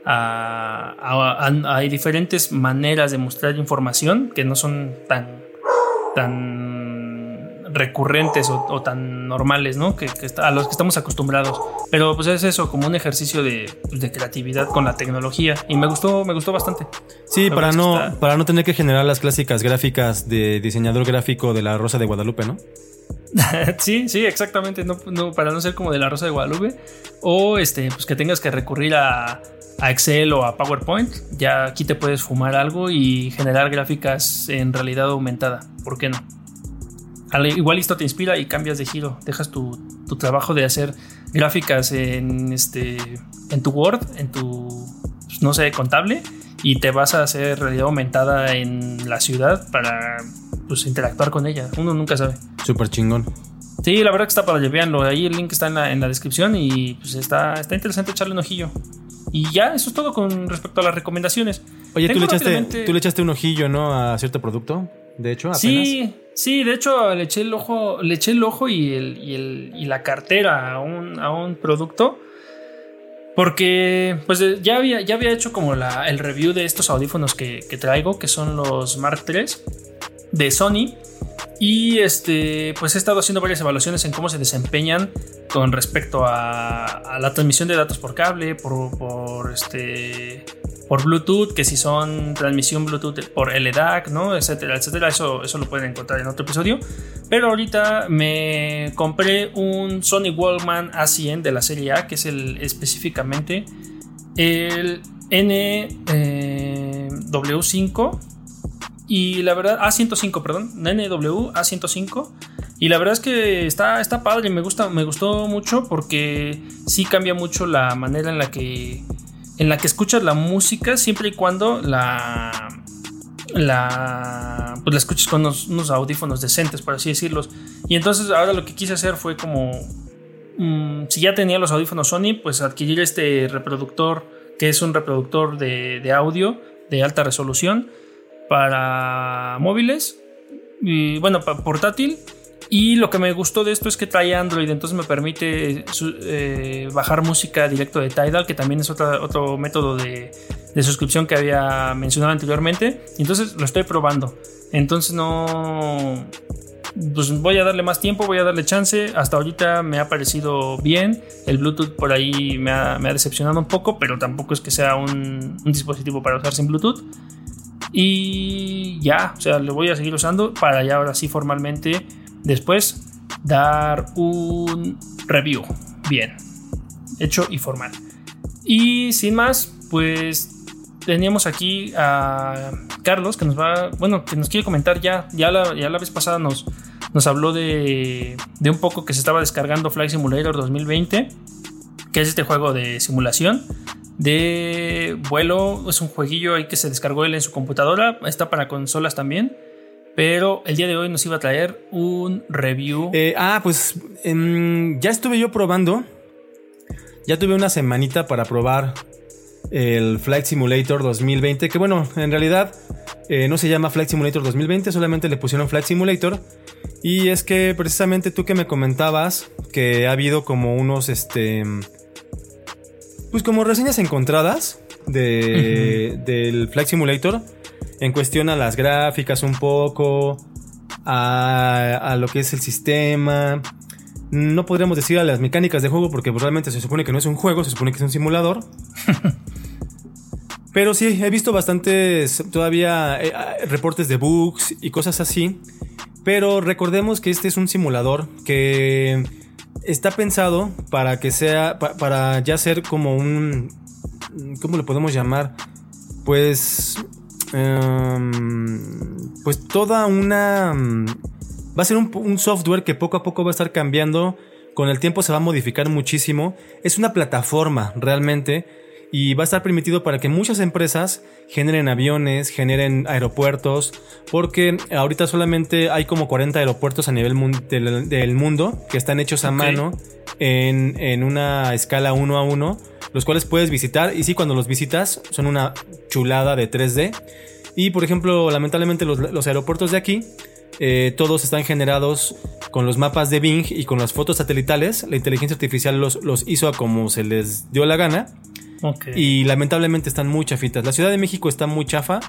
a, diferentes maneras de mostrar información que no son tan, tan recurrentes o, tan normales, ¿no? Que, a los que estamos acostumbrados. Pero pues es eso, como un ejercicio de, creatividad con la tecnología. Y me gustó, me gustó bastante. Sí, para no, para no tener que generar las clásicas gráficas de diseñador gráfico de la Rosa de Guadalupe, ¿no? sí, sí, exactamente. No, para no ser como de la Rosa de Guadalupe. O este, pues que tengas que recurrir a a Excel o a PowerPoint, ya aquí te puedes fumar algo y generar gráficas en realidad aumentada. ¿Por qué no? igual esto te inspira y cambias de giro. Dejas tu, trabajo de hacer gráficas en, este, en tu Word, en tu, pues, no sé, contable, y te vas a hacer realidad aumentada en la ciudad para pues, interactuar con ella. Uno nunca sabe. Súper chingón. Sí, la verdad que está para veanlo. Ahí el link está en la, en la descripción y pues está, está interesante echarle un ojillo. Y ya, eso es todo con respecto a las recomendaciones. Oye, tú le, echaste, tú le echaste un ojillo, ¿no? A cierto producto. De hecho, apenas. Sí, sí, de hecho le eché el ojo, le eché el ojo y, el, y, el, y la cartera a un, a un producto. Porque pues ya había, ya había hecho como la, el review de estos audífonos que, que traigo, que son los Mark III de Sony. Y este, pues he estado haciendo varias evaluaciones en cómo se desempeñan con respecto a, la transmisión de datos por cable, por, este, por Bluetooth, que si son transmisión Bluetooth por LDAC, ¿no? etcétera, etcétera. Eso, eso lo pueden encontrar en otro episodio. Pero ahorita me compré un Sony Wallman A100 de la serie A, que es el específicamente el NW5 y la verdad, A105, perdón, NW A105. Y la verdad es que está, está padre, me, gusta, me gustó mucho porque sí cambia mucho la manera en la que, en la que escuchas la música, siempre y cuando la, la, pues la escuches con unos, audífonos decentes, por así decirlos. Y entonces ahora lo que quise hacer fue como, mm, si ya tenía los audífonos Sony, pues adquirir este reproductor, que es un reproductor de, de audio de alta resolución para móviles y bueno, para portátil. Y lo que me gustó de esto es que trae Android, entonces me permite eh, bajar música directo de Tidal, que también es otro método de, suscripción que había mencionado anteriormente. Entonces lo estoy probando. Entonces no... Pues voy a darle más tiempo, voy a darle chance. Hasta ahorita me ha parecido bien. El Bluetooth por ahí me ha, decepcionado un poco, pero tampoco es que sea un dispositivo para usar sin Bluetooth. Y ya, o sea, lo voy a seguir usando para ya ahora sí formalmente después dar un review bien hecho y formal. Y sin más, pues teníamos aquí a Carlos que nos va, bueno, que nos quiere comentar ya, ya la, ya la vez pasada nos, nos habló de, de un poco que se estaba descargando Flight Simulator 2020, que es este juego de simulación de vuelo. Es un jueguillo ahí que se descargó él en su computadora. Está para consolas también. Pero el día de hoy nos iba a traer un review. Eh, ah, pues em, ya estuve yo probando. Ya tuve una semanita para probar el Flight Simulator 2020. Que bueno, en realidad eh, no se llama Flight Simulator 2020, solamente le pusieron Flight Simulator. Y es que precisamente tú que me comentabas que ha habido como unos este pues como reseñas encontradas de, del Flight Simulator en cuestión a las gráficas un poco, a, lo que es el sistema. No podríamos decir a las mecánicas de juego porque pues, realmente se supone que no es un juego, se supone que es un simulador. Pero sí, he visto bastantes todavía eh, reportes de bugs y cosas así. Pero recordemos que este es un simulador que está pensado para que sea, para ya ser como un, ¿cómo lo podemos llamar? Pues, em, pues toda una, va a ser un, software que poco a poco va a estar cambiando, con el tiempo se va a modificar muchísimo. Es una plataforma realmente y va a estar permitido para que muchas empresas generen aviones, generen aeropuertos, porque ahorita solamente hay como 40 aeropuertos a nivel del, mundo que están hechos a mano en, una escala 1 a 1, los cuales puedes visitar y sí, cuando los visitas son una chulada de 3D. Y por ejemplo, lamentablemente los, aeropuertos de aquí eh, todos están generados con los mapas de Bing y con las fotos satelitales. La inteligencia artificial los, los hizo a como se les dio la gana. Y lamentablemente están muy chafitas. La Ciudad de México está muy chafa.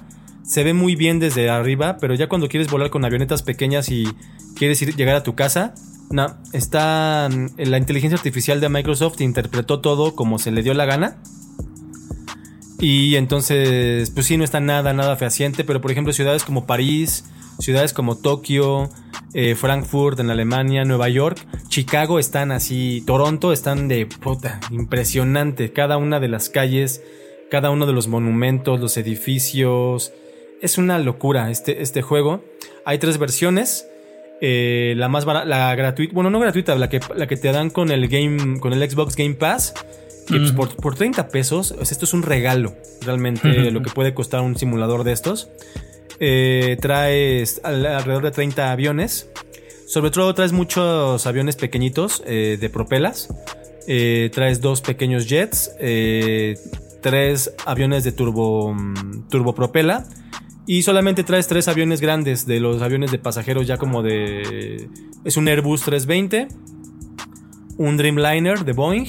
Se ve muy bien desde arriba, pero ya cuando quieres volar con avionetas pequeñas y quieres ir, llegar a tu casa, no, está la inteligencia artificial de Microsoft interpretó todo como se le dio la gana. Y entonces, pues sí, no está nada, nada fehaciente, pero por ejemplo ciudades como París, ciudades como Tokio, eh, Frankfurt en Alemania, Nueva York, Chicago están así, Toronto están de puta, impresionante. Cada una de las calles, cada uno de los monumentos, los edificios. Es una locura este, este juego. Hay tres versiones. Eh, la más barata, la gratuita, bueno, no gratuita, la que, la que te dan con el game, con el Xbox Game Pass. Que pues, por, por, 30 pesos, esto es un regalo, realmente, lo que puede costar un simulador de estos. Eh, traes alrededor de 30 aviones. Sobre todo traes muchos aviones pequeñitos eh, de propelas. Eh, traes dos pequeños jets. tres aviones de turbo, mm, turbopropela. Y solamente traes tres aviones grandes de los aviones de pasajeros ya como de... Es un Airbus 320. Un Dreamliner de Boeing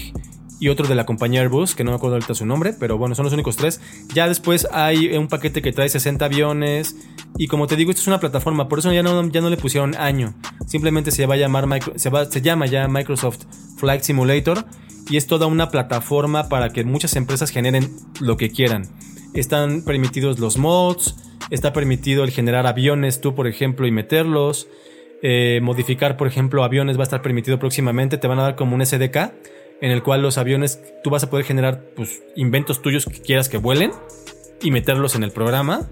y otro de la compañía Airbus, que no me acuerdo ahorita su nombre, pero bueno, son los únicos tres. Ya después hay un paquete que trae 60 aviones. Y como te digo, esto es una plataforma, por eso ya no, ya no le pusieron año. Simplemente se va a llamar se, se llama ya Microsoft Flight Simulator. Y es toda una plataforma para que muchas empresas generen lo que quieran. Están permitidos los mods, está permitido el generar aviones tú, por ejemplo, y meterlos. Eh, modificar, por ejemplo, aviones va a estar permitido próximamente. Te van a dar como un SDK en el cual los aviones tú vas a poder generar pues, inventos tuyos que quieras que vuelen y meterlos en el programa.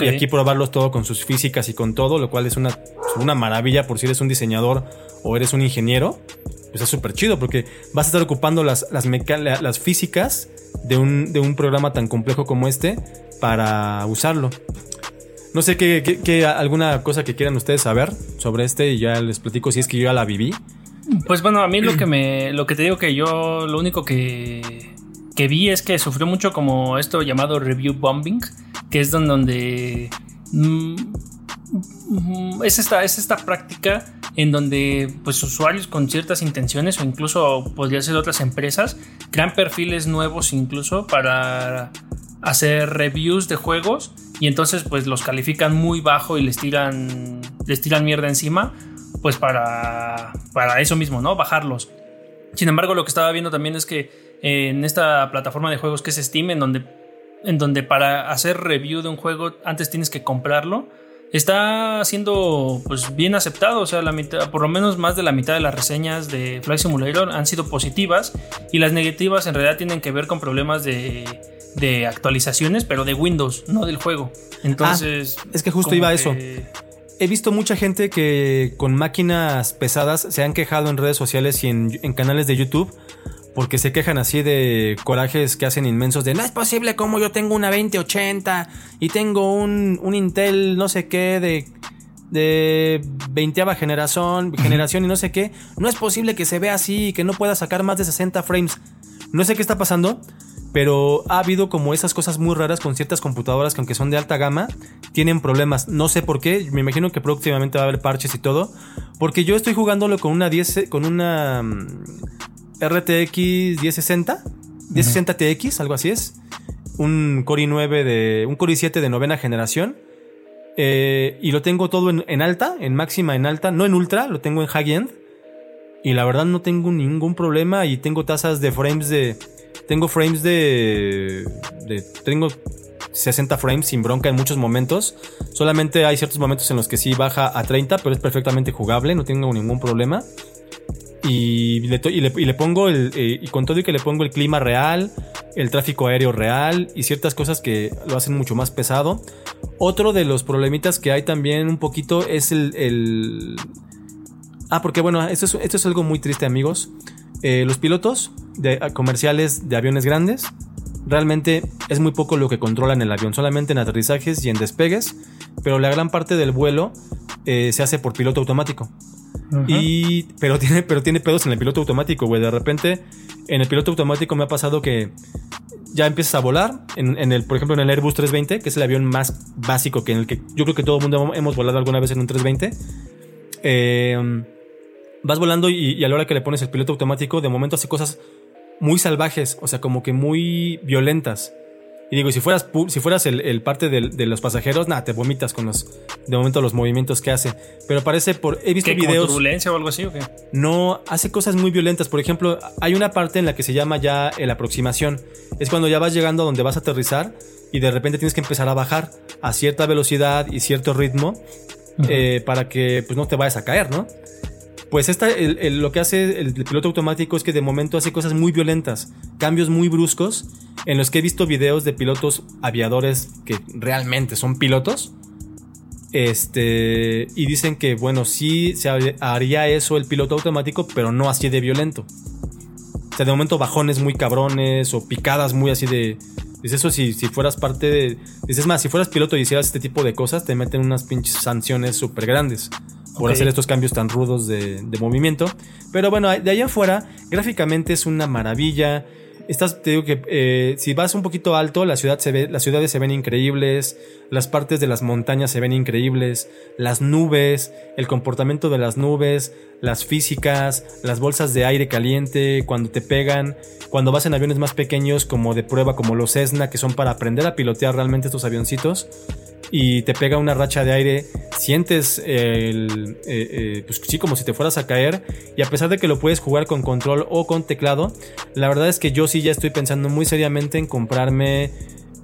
Y aquí probarlos todo con sus físicas y con todo, lo cual es una, una maravilla por si eres un diseñador o eres un ingeniero. Pues es súper chido porque vas a estar ocupando las, las, las físicas de un, de un programa tan complejo como este para usarlo. No sé qué, qué, alguna cosa que quieran ustedes saber sobre este y ya les platico si es que yo ya la viví. Pues bueno, a mí lo que me. Lo que te digo que yo. Lo único que. que vi es que sufrió mucho como esto llamado review bombing. Que es donde. Mm, es, esta, es esta práctica en donde pues usuarios con ciertas intenciones o incluso podría ser otras empresas crean perfiles nuevos incluso para hacer reviews de juegos y entonces pues los califican muy bajo y les tiran les tiran mierda encima pues para, para eso mismo, ¿no? Bajarlos. Sin embargo, lo que estaba viendo también es que en esta plataforma de juegos que es Steam, en donde, en donde para hacer review de un juego antes tienes que comprarlo, está siendo pues bien aceptado, o sea, la mitad, por lo menos más de la mitad de las reseñas de Flight Simulator han sido positivas y las negativas en realidad tienen que ver con problemas de, de actualizaciones, pero de Windows, no del juego. Entonces, ah, es que justo iba a eso he visto mucha gente que con máquinas pesadas se han quejado en redes sociales y en, canales de YouTube porque se quejan así de corajes que hacen inmensos de no es posible como yo tengo una 2080 y tengo un, Intel no sé qué de de 20 generación, generación y no sé qué, no es posible que se vea así y que no pueda sacar más de 60 frames. No sé qué está pasando, pero ha habido como esas cosas muy raras con ciertas computadoras que aunque son de alta gama, tienen problemas. No sé por qué, me imagino que próximamente va a haber parches y todo, porque yo estoy jugándolo con una 10 con una RTX 1060, 1060 TX, algo así es. Un Core i9 de un Core i7 de novena generación. Eh, y lo tengo todo en, en alta, en máxima, en alta, no en ultra, lo tengo en high end. Y la verdad no tengo ningún problema y tengo tasas de frames de tengo frames de, tengo 60 frames sin bronca en muchos momentos. Solamente hay ciertos momentos en los que sí baja a 30, pero es perfectamente jugable, no tengo ningún problema. Y le, y le, pongo el. Eh, y con todo y que le pongo el clima real, el tráfico aéreo real y ciertas cosas que lo hacen mucho más pesado. Otro de los problemitas que hay también un poquito es el. Ah, porque bueno, esto es, esto es algo muy triste, amigos. Eh, los pilotos de, comerciales de aviones grandes realmente es muy poco lo que controlan el avión, solamente en aterrizajes y en despegues, pero la gran parte del vuelo eh, se hace por piloto automático. Y, pero tiene, pero tiene pedos en el piloto automático, güey. De repente, en el piloto automático me ha pasado que ya empiezas a volar. En, el, por ejemplo, en el Airbus 320, que es el avión más básico que en el que yo creo que todo el mundo hemos volado alguna vez en un 320. Eh, vas volando y, y, a la hora que le pones el piloto automático, de momento hace cosas muy salvajes, o sea, como que muy violentas. Y digo, si fueras, si fueras el, parte de, los pasajeros, nada, te vomitas con los, de momento, los movimientos que hace. Pero parece por, he visto videos. turbulencia o algo así o qué? No, hace cosas muy violentas. Por ejemplo, hay una parte en la que se llama ya el aproximación. Es cuando ya vas llegando a donde vas a aterrizar y de repente tienes que empezar a bajar a cierta velocidad y cierto ritmo eh, para que pues no te vayas a caer, ¿no? Pues esta, lo que hace el, piloto automático es que de momento hace cosas muy violentas, cambios muy bruscos, en los que he visto videos de pilotos aviadores que realmente son pilotos. Este, y dicen que, bueno, sí se haría eso el piloto automático, pero no así de violento. O sea, de momento bajones muy cabrones o picadas muy así de. Dices eso si, si fueras parte de. Dices más, si fueras piloto y hicieras este tipo de cosas, te meten unas pinches sanciones súper grandes por hacer estos cambios tan rudos de, movimiento. Pero bueno, de ahí afuera, gráficamente es una maravilla. Estás, te digo que eh, si vas un poquito alto, la ciudad se ve, las ciudades se ven increíbles, las partes de las montañas se ven increíbles, las nubes, el comportamiento de las nubes, las físicas, las bolsas de aire caliente, cuando te pegan, cuando vas en aviones más pequeños como de prueba, como los Cessna, que son para aprender a pilotear realmente estos avioncitos y te pega una racha de aire, sientes el, eh, eh, pues sí, como si te fueras a caer. Y a pesar de que lo puedes jugar con control o con teclado, la verdad es que yo sí ya estoy pensando muy seriamente en comprarme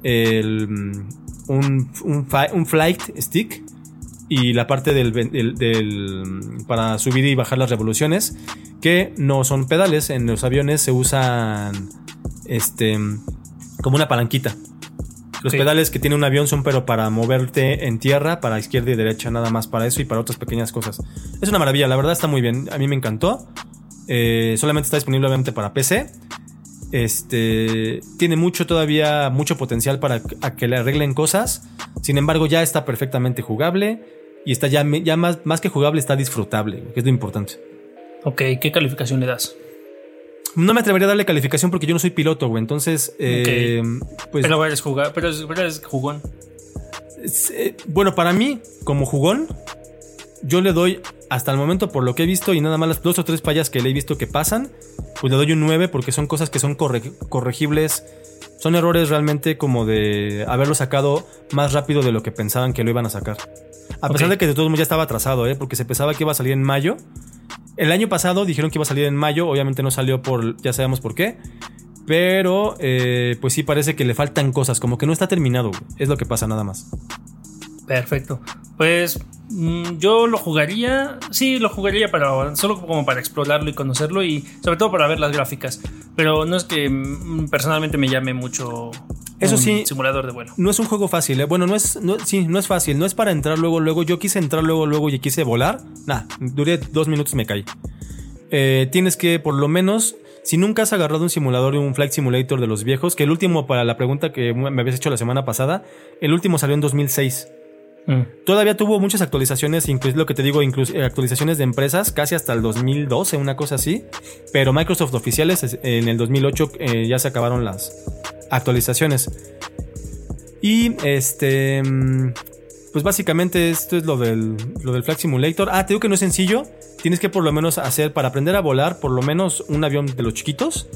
el, un, un, flight stick y la parte del, del, para subir y bajar las revoluciones que no son pedales en los aviones se usan este como una palanquita los pedales que tiene un avión son pero para moverte en tierra, para izquierda y derecha, nada más para eso y para otras pequeñas cosas. Es una maravilla, la verdad está muy bien. A mí me encantó. Eh, solamente está disponible obviamente para PC. Este tiene mucho todavía, mucho potencial para que le arreglen cosas. Sin embargo, ya está perfectamente jugable. Y está ya, ya más, más que jugable, está disfrutable, que es lo importante. Ok, ¿qué calificación le das? No me atrevería a darle calificación porque yo no soy piloto, güey. Entonces, eh, pues. Pero eres, jugar, pero eres jugón. Eh, bueno, para mí, como jugón, yo le doy hasta el momento, por lo que he visto y nada más las dos o tres fallas que le he visto que pasan, pues le doy un 9 porque son cosas que son corregibles. Son errores realmente como de haberlo sacado más rápido de lo que pensaban que lo iban a sacar. A pesar de que de todos modos ya estaba atrasado, ¿eh? porque se pensaba que iba a salir en mayo. El año pasado dijeron que iba a salir en mayo, obviamente no salió por, ya sabemos por qué. Pero, eh, pues sí parece que le faltan cosas, como que no está terminado, es lo que pasa nada más. Perfecto. Pues mm, yo lo jugaría, sí, lo jugaría para solo como para explorarlo y conocerlo y sobre todo para ver las gráficas. Pero no es que mm, personalmente me llame mucho eso sí, simulador de vuelo. No es un juego fácil, ¿eh? Bueno, no es, no, sí, no es fácil. No es para entrar luego, luego. Yo quise entrar luego, luego y quise volar. Nah, duré dos minutos y me caí. Eh, tienes que, por lo menos, si nunca has agarrado un simulador, un Flight Simulator de los viejos, que el último, para la pregunta que me habías hecho la semana pasada, el último salió en 2006. Mm. Todavía tuvo muchas actualizaciones, incluso lo que te digo, incluso eh, actualizaciones de empresas, casi hasta el 2012, una cosa así. Pero Microsoft oficiales en el 2008 eh, ya se acabaron las, actualizaciones. Y este. Mm, pues básicamente esto es lo del, lo del Flight Simulator. Ah, te digo que no es sencillo. Tienes que por lo menos hacer, para aprender a volar, por lo menos un avión de los chiquitos.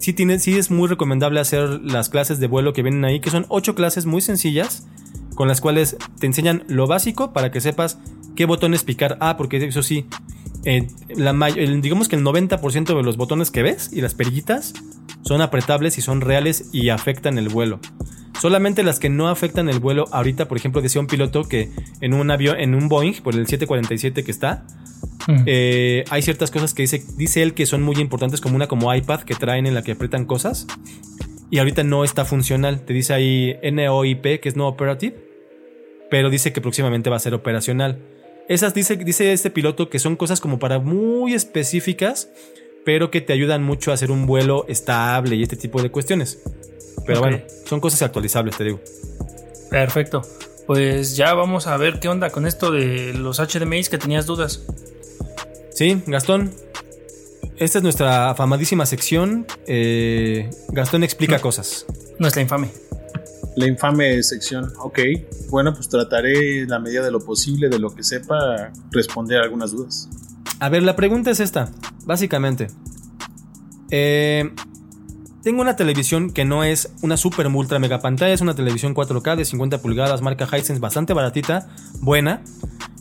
Sí, sí es muy recomendable hacer las clases de vuelo que vienen ahí, que son ocho clases muy sencillas, con las cuales te enseñan lo básico para que sepas qué botones picar. Ah, porque eso sí, eh, la, digamos que el 90% de los botones que ves y las perillitas son apretables y son reales y afectan el vuelo. Solamente las que no afectan el vuelo. Ahorita, por ejemplo, decía un piloto que en un avión, en un Boeing, por el 747 que está, mm. eh, hay ciertas cosas que dice, dice él que son muy importantes, como una como iPad que traen en la que aprietan cosas. Y ahorita no está funcional. Te dice ahí NOIP, que es no operative. Pero dice que próximamente va a ser operacional. Esas dice, dice este piloto que son cosas como para muy específicas, pero que te ayudan mucho a hacer un vuelo estable y este tipo de cuestiones. Pero bueno, son cosas actualizables, te digo. Perfecto. Pues ya vamos a ver qué onda con esto de los HDMIs que tenías dudas. Sí, Gastón. Esta es nuestra afamadísima sección. Eh, Gastón explica cosas. No es la infame. La infame sección, ok. Bueno, pues trataré la medida de lo posible, de lo que sepa, responder algunas dudas. A ver, la pregunta es esta, básicamente. Eh, tengo una televisión que no es una super ultra mega pantalla, es una televisión 4K de 50 pulgadas, marca Hisense, bastante baratita, buena.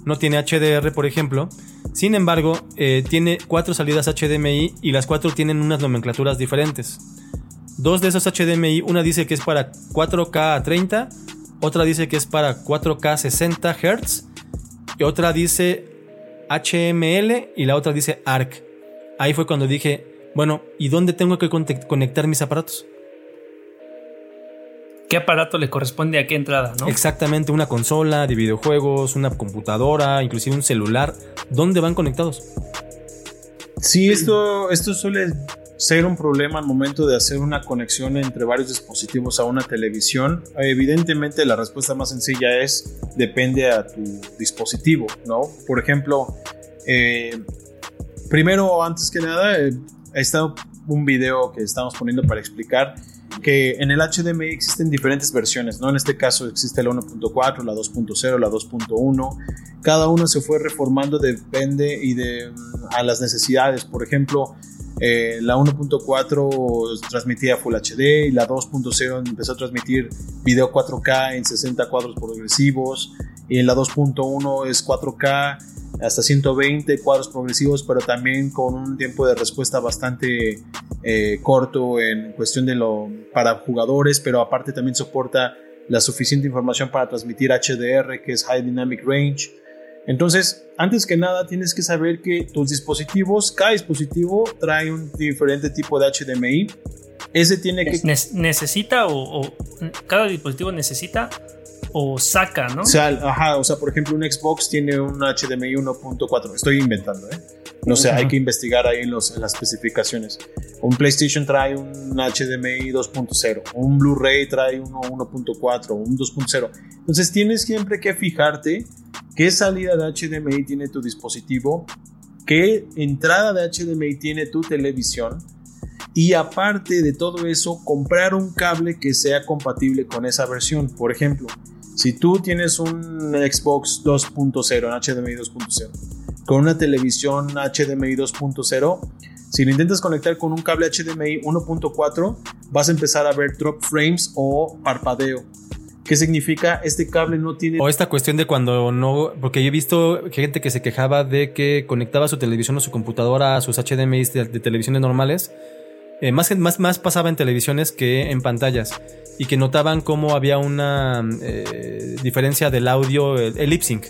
No tiene HDR, por ejemplo. Sin embargo, eh, tiene cuatro salidas HDMI y las cuatro tienen unas nomenclaturas diferentes. Dos de esos HDMI, una dice que es para 4K a 30, otra dice que es para 4K 60 Hz y otra dice HML y la otra dice ARC. Ahí fue cuando dije, bueno, ¿y dónde tengo que conectar mis aparatos? ¿Qué aparato le corresponde a qué entrada, no? Exactamente, una consola de videojuegos, una computadora, inclusive un celular. ¿Dónde van conectados? Sí, esto, esto suele ser un problema al momento de hacer una conexión entre varios dispositivos a una televisión. Evidentemente la respuesta más sencilla es depende a tu dispositivo, ¿no? Por ejemplo, eh, primero, antes que nada, eh, está un video que estamos poniendo para explicar que en el HDMI existen diferentes versiones, ¿no? En este caso existe la 1.4, la 2.0, la 2.1. Cada uno se fue reformando, depende y de a las necesidades. Por ejemplo, eh, la 1.4 transmitía Full HD y la 2.0 empezó a transmitir video 4K en 60 cuadros progresivos y en la 2.1 es 4K hasta 120 cuadros progresivos, pero también con un tiempo de respuesta bastante eh, corto en cuestión de lo para jugadores, pero aparte también soporta la suficiente información para transmitir HDR, que es High Dynamic Range. Entonces, antes que nada, tienes que saber que tus dispositivos, cada dispositivo trae un diferente tipo de HDMI. Ese tiene que... necesita o cada dispositivo necesita o saca, ¿no? O sea, ajá, o sea, por ejemplo, un Xbox tiene un HDMI 1.4, estoy inventando, ¿eh? No sé, hay que investigar ahí en, los, en las especificaciones. Un PlayStation trae un HDMI 2.0, un Blu-ray trae uno 1.4, un 2.0. Entonces tienes siempre que fijarte qué salida de HDMI tiene tu dispositivo, qué entrada de HDMI tiene tu televisión y aparte de todo eso, comprar un cable que sea compatible con esa versión. Por ejemplo, si tú tienes un Xbox 2.0, un HDMI 2.0, con una televisión HDMI 2.0, si lo intentas conectar con un cable HDMI 1.4, vas a empezar a ver drop frames o parpadeo. ¿Qué significa? Este cable no tiene... O esta cuestión de cuando no... Porque yo he visto gente que se quejaba de que conectaba su televisión o su computadora a sus HDMI de, de televisiones normales eh, más, más, más pasaba en televisiones que en pantallas y que notaban cómo había una eh, diferencia del audio, el, lip sync.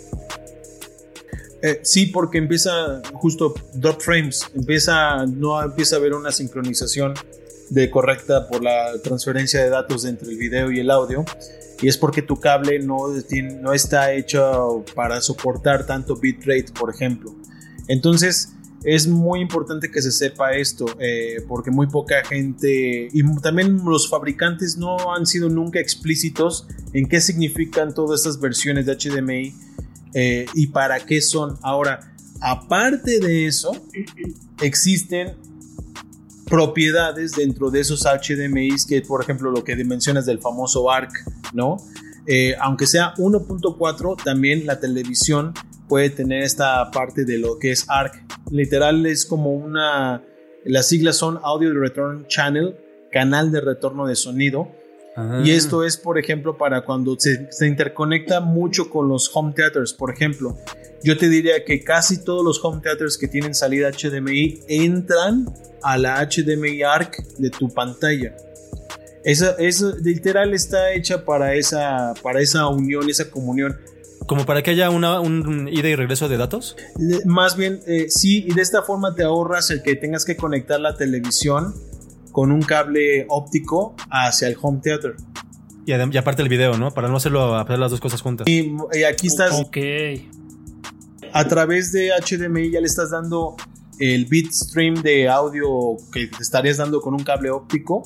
Eh, sí, porque empieza justo drop frames, empieza, no empieza a haber una sincronización de correcta por la transferencia de datos entre el video y el audio. Y es porque tu cable no, no está hecho para soportar tanto bitrate, por ejemplo. Entonces, es muy importante que se sepa esto, eh, porque muy poca gente y también los fabricantes no han sido nunca explícitos en qué significan todas estas versiones de HDMI eh, y para qué son. Ahora, aparte de eso, existen propiedades dentro de esos HDMIs que, por ejemplo, lo que mencionas del famoso ARC, ¿no? Eh, aunque sea 1.4, también la televisión puede tener esta parte de lo que es ARC. Literal es como una, las siglas son Audio Return Channel, canal de retorno de sonido. Ah. Y esto es, por ejemplo, para cuando se, se, interconecta mucho con los home theaters. Por ejemplo, yo te diría que casi todos los home theaters que tienen salida HDMI entran a la HDMI ARC de tu pantalla. Esa, eso literal está hecha para esa, para esa unión, esa comunión. ¿Como para que haya una, un ida y regreso de datos? Más bien, eh, sí, y de esta forma te ahorras el que tengas que conectar la televisión con un cable óptico hacia el home theater. Y, aparte el video, ¿no? Para no hacerlo, hacer las dos cosas juntas. Y, y aquí estás. Ok. A través de HDMI ya le estás dando el bitstream de audio que te estarías dando con un cable óptico.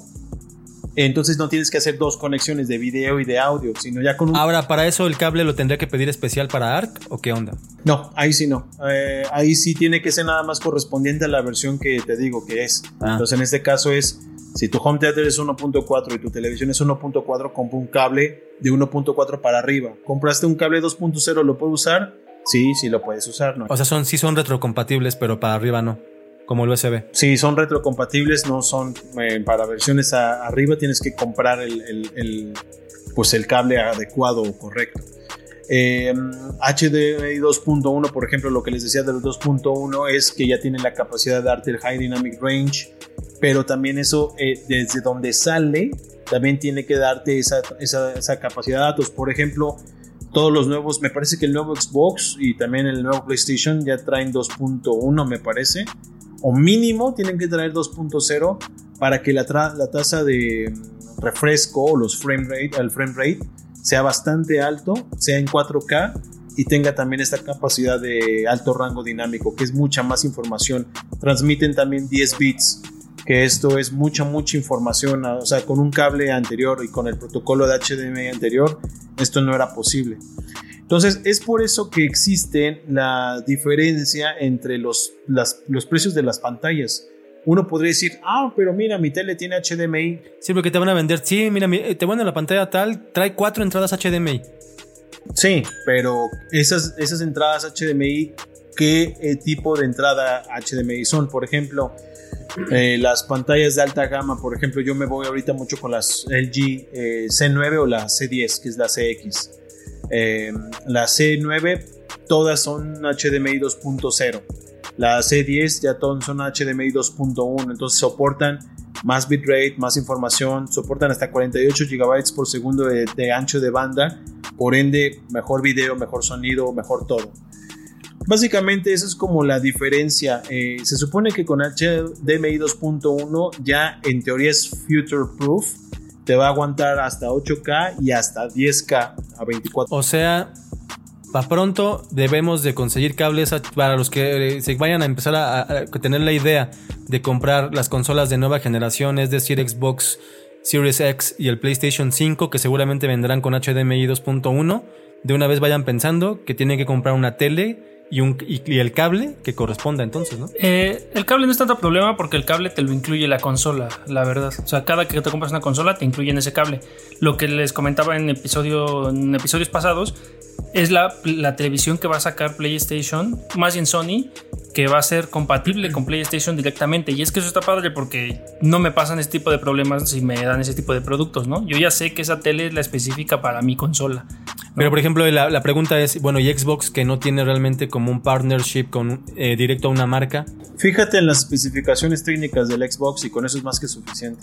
Entonces no tienes que hacer dos conexiones de video y de audio, sino ya con un... Ahora, ¿para eso el cable lo tendría que pedir especial para ARC o qué onda? No, ahí sí no. Eh, ahí sí tiene que ser nada más correspondiente a la versión que te digo que es. Ah. Entonces en este caso es, si tu home theater es 1.4 y tu televisión es 1.4, compra un cable de 1.4 para arriba. ¿Compraste un cable 2.0? ¿Lo puedes usar? Sí, sí lo puedes usar. ¿no? O sea, son, sí son retrocompatibles, pero para arriba no como el USB. Sí, son retrocompatibles, no son eh, para versiones arriba, tienes que comprar el, pues el cable adecuado o correcto. HDMI 2.1, por ejemplo, lo que les decía de los 2.1 es que ya tiene la capacidad de darte el High Dynamic Range, pero también eso eh, desde donde sale, también tiene que darte esa, esa, esa capacidad de datos. Por ejemplo, todos los nuevos, me parece que el nuevo Xbox y también el nuevo PlayStation ya traen 2.1, me parece o mínimo tienen que traer 2.0 para que la, la, tasa de refresco o los frame rate, el frame rate sea bastante alto, sea en 4K y tenga también esta capacidad de alto rango dinámico, que es mucha más información. Transmiten también 10 bits, que esto es mucha, mucha información. O sea, con un cable anterior y con el protocolo de HDMI anterior, esto no era posible. Entonces, es por eso que existe la diferencia entre los, los precios de las pantallas. Uno podría decir, ah, pero mira, mi tele tiene HDMI. Sí, porque te van a vender, sí, mira, te van a la pantalla tal, trae cuatro entradas HDMI. Sí, pero esas, esas entradas HDMI, ¿qué eh, tipo de entrada HDMI son? Por ejemplo, eh, las pantallas de alta gama, por ejemplo, yo me voy ahorita mucho con las LG eh, C9 o la C10, que es la CX. Eh, la C9 todas son HDMI 2.0. La C10 ya todas son HDMI 2.1, entonces soportan más bitrate, más información, soportan hasta 48 GB por segundo de, ancho de banda, por ende mejor video, mejor sonido, mejor todo. Básicamente esa es como la diferencia. Eh, se supone que con HDMI 2.1 ya en teoría es future proof, te va a aguantar hasta 8K y hasta 10K a 24. O sea, para pronto debemos de conseguir cables para los que eh, se vayan a empezar a, tener la idea de comprar las consolas de nueva generación, es decir, Xbox Series X y el PlayStation 5, que seguramente vendrán con HDMI 2.1. De una vez vayan pensando que tienen que comprar una tele y, el cable que corresponda entonces, ¿no? Eh, el cable no es tanto problema porque el cable te lo incluye la consola, la verdad. O sea, cada que te compras una consola te incluyen ese cable. Lo que les comentaba en, episodio, en episodios pasados es la, la televisión que va a sacar PlayStation, más bien Sony, que va a ser compatible con PlayStation directamente. Y es que eso está padre porque no me pasan ese tipo de problemas si me dan ese tipo de productos, ¿no? Yo ya sé que esa tele es la específica para mi consola. Pero por ejemplo, la, pregunta es, bueno, ¿y Xbox que no tiene realmente como un partnership con eh, directo a una marca? Fíjate en las especificaciones técnicas del Xbox y con eso es más que suficiente.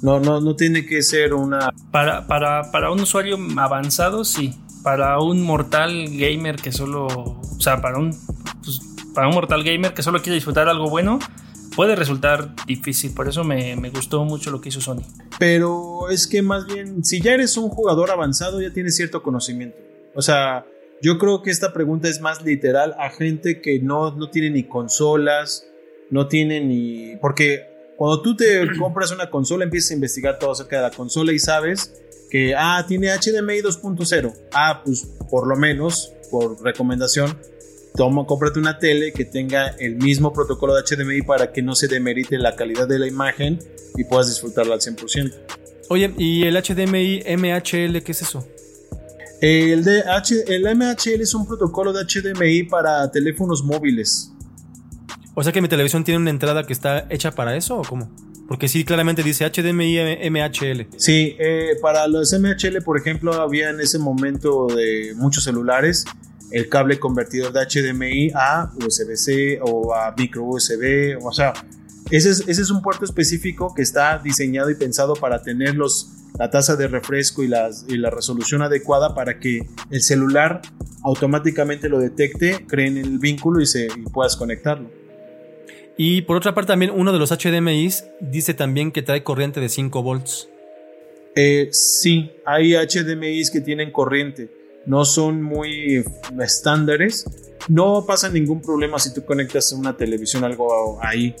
No, no, no tiene que ser una... Para, para, para un usuario avanzado, sí. Para un mortal gamer que solo... O sea, para un... Pues, para un mortal gamer que solo quiere disfrutar algo bueno, puede resultar difícil. Por eso me, gustó mucho lo que hizo Sony. Pero es que más bien, si ya eres un jugador avanzado, ya tienes cierto conocimiento. O sea, yo creo que esta pregunta es más literal a gente que no, no tiene ni consolas, no tiene ni... Porque cuando tú te compras una consola, empiezas a investigar todo acerca de la consola y sabes que, ah, tiene HDMI 2.0. Ah, pues por lo menos, por recomendación, toma, cómprate una tele que tenga el mismo protocolo de HDMI para que no se demerite la calidad de la imagen y puedas disfrutarla al 100%. Oye, ¿y el HDMI MHL qué es eso? El, de el MHL es un protocolo de HDMI para teléfonos móviles. O sea que mi televisión tiene una entrada que está hecha para eso o cómo? Porque sí, claramente dice HDMI MHL. Sí, eh, para los MHL, por ejemplo, había en ese momento de muchos celulares el cable convertidor de HDMI a USB-C o a micro USB, o sea, Ese es, ese es un puerto específico que está diseñado y pensado para tener los, la tasa de refresco y, las, y la resolución adecuada para que el celular automáticamente lo detecte, creen el vínculo y, se, y puedas conectarlo. Y por otra parte también uno de los HDMIs dice también que trae corriente de 5 volts. Eh, sí, hay HDMIs que tienen corriente, no son muy estándares, no pasa ningún problema si tú conectas una televisión algo ahí.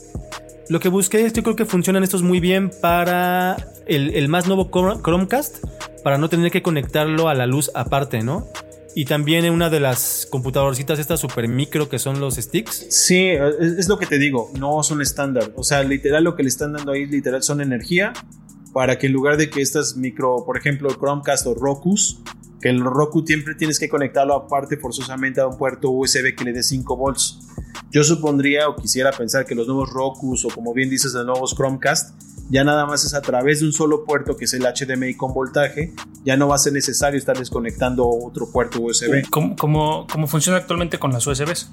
Lo que busqué es, yo creo que funcionan estos muy bien para el, el más nuevo Chromecast, para no tener que conectarlo a la luz aparte, ¿no? Y también en una de las computadorcitas estas super micro que son los sticks. Sí, es, lo que te digo, no son estándar. O sea, literal lo que le están dando ahí, literal, son energía para que en lugar de que estas micro, por ejemplo, Chromecast o Rokus, que el Roku siempre tienes que conectarlo aparte forzosamente a un puerto USB que le dé 5 volts. Yo supondría o quisiera pensar que los nuevos Rokus o como bien dices los nuevos Chromecast ya nada más es a través de un solo puerto que es el HDMI con voltaje, ya no va a ser necesario estar desconectando otro puerto USB. ¿Cómo, funciona actualmente con las USBs?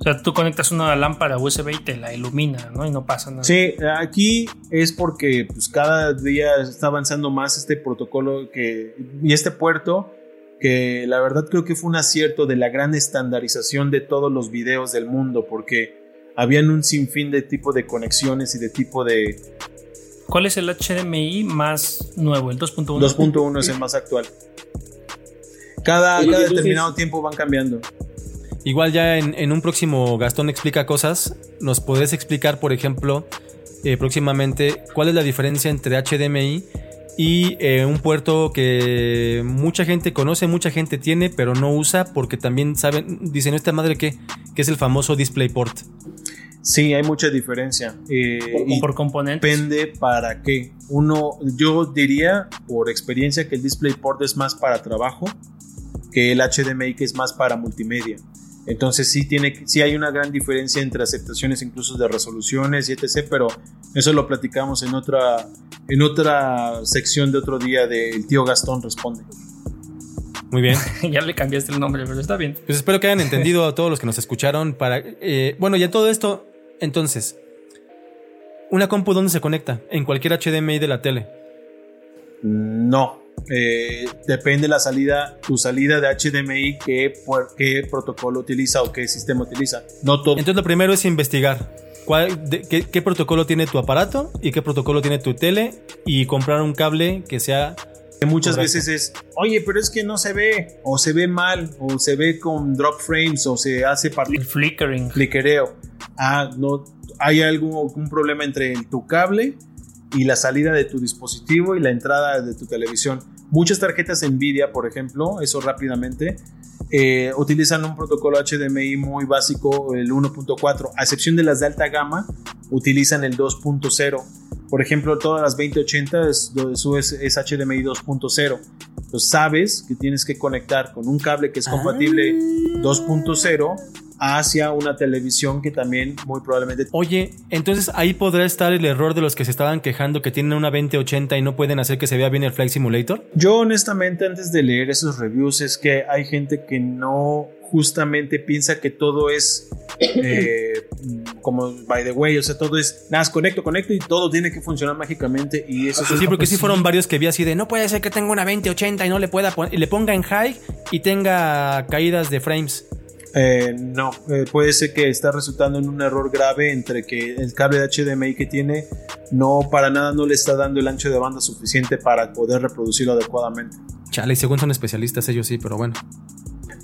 O sea, tú conectas una lámpara USB y te la ilumina, ¿no? Y no pasa nada. Sí, aquí es porque pues, cada día está avanzando más este protocolo que, y este puerto, que la verdad creo que fue un acierto de la gran estandarización de todos los videos del mundo, porque habían un sinfín de tipo de conexiones y de tipo de, ¿Cuál es el HDMI más nuevo? ¿El 2.1? 2.1 es el más actual. Cada, determinado tiempo van cambiando. Igual ya en, un próximo Gastón explica cosas, nos podés explicar, por ejemplo, eh, próximamente cuál es la diferencia entre HDMI y eh, un puerto que mucha gente conoce, mucha gente tiene, pero no usa porque también saben, dicen esta madre que, que es el famoso DisplayPort. Sí, hay mucha diferencia. Eh, y por componentes. Depende para qué. Uno, yo diría por experiencia que el DisplayPort es más para trabajo que el HDMI que es más para multimedia. Entonces sí, tiene, sí hay una gran diferencia entre aceptaciones incluso de resoluciones y etc. Pero eso lo platicamos en otra, en otra sección de otro día del tío Gastón Responde. Muy bien. ya le cambiaste el nombre, pero está bien. Pues espero que hayan entendido a todos los que nos escucharon. Para, eh, bueno, ya todo esto entonces, ¿una compu dónde se conecta? ¿En cualquier HDMI de la tele? No. Eh, depende la salida, tu salida de HDMI, qué, qué protocolo utiliza o qué sistema utiliza. No todo. Entonces, lo primero es investigar. qué, protocolo tiene tu aparato y qué protocolo tiene tu tele y comprar un cable que sea muchas veces es, oye, pero es que no se ve, o se ve mal, o se ve con drop frames, o se hace el flickering. Flickereo ah, no, hay algún, problema entre tu cable y la salida de tu dispositivo y la entrada de tu televisión. Muchas tarjetas Nvidia, por ejemplo, eso rápidamente, eh, utilizan un protocolo HDMI muy básico, el 1.4, a excepción de las de alta gama, utilizan el 2.0. Por ejemplo, todas las 2080 es, es, es HDMI 2.0. Entonces sabes que tienes que conectar con un cable que es compatible 2.0 ah hacia una televisión que también muy probablemente... Oye, entonces ahí podrá estar el error de los que se estaban quejando que tienen una 2080 y no pueden hacer que se vea bien el Flight Simulator. Yo honestamente antes de leer esos reviews es que hay gente que no justamente piensa que todo es eh, como by the way, o sea, todo es nada, conecto, conecto y todo tiene que funcionar mágicamente y eso Sí, porque sí fueron varios que vi así de no puede ser que tenga una 2080 y no le pueda poner, y le ponga en high y tenga caídas de frames. Eh, no, eh, puede ser que está resultando en un error grave entre que el cable de HDMI que tiene no para nada no le está dando el ancho de banda suficiente para poder reproducirlo adecuadamente. Chale, y según son especialistas ellos sí, pero bueno.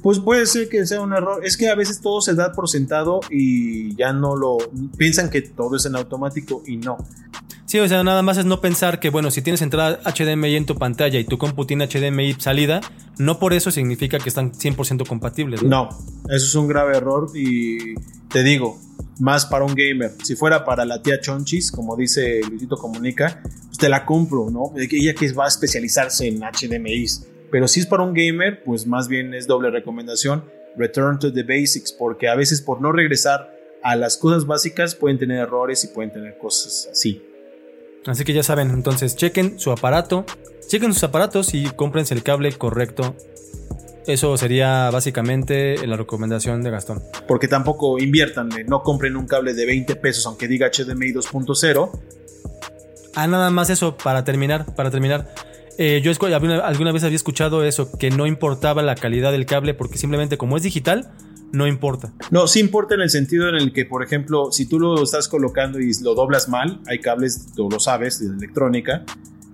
Pues puede ser que sea un error. Es que a veces todo se da por sentado y ya no lo piensan que todo es en automático y no. Sí, o sea, nada más es no pensar que, bueno, si tienes entrada HDMI en tu pantalla y tu compu tiene HDMI salida, no por eso significa que están 100% compatibles. ¿no? eso es un grave error y te digo, más para un gamer. Si fuera para la tía Chonchis, como dice Luisito Comunica, pues te la compro, ¿no? Ella que va a especializarse en HDMIs. Pero si es para un gamer, pues más bien es doble recomendación. Return to the basics, porque a veces por no regresar a las cosas básicas pueden tener errores y pueden tener cosas así. Así que ya saben, entonces chequen su aparato, chequen sus aparatos y cómprense el cable correcto Eso sería básicamente la recomendación de Gastón. Porque tampoco inviertan, no compren un cable de 20 pesos aunque diga HDMI 2.0. Ah, nada más eso, para terminar, para terminar. Eh, yo alguna, alguna vez había escuchado eso, que no importaba la calidad del cable porque simplemente como es digital, no importa. No, sí importa en el sentido en el que, por ejemplo, si tú lo estás colocando y lo doblas mal, hay cables, tú lo sabes, de electrónica,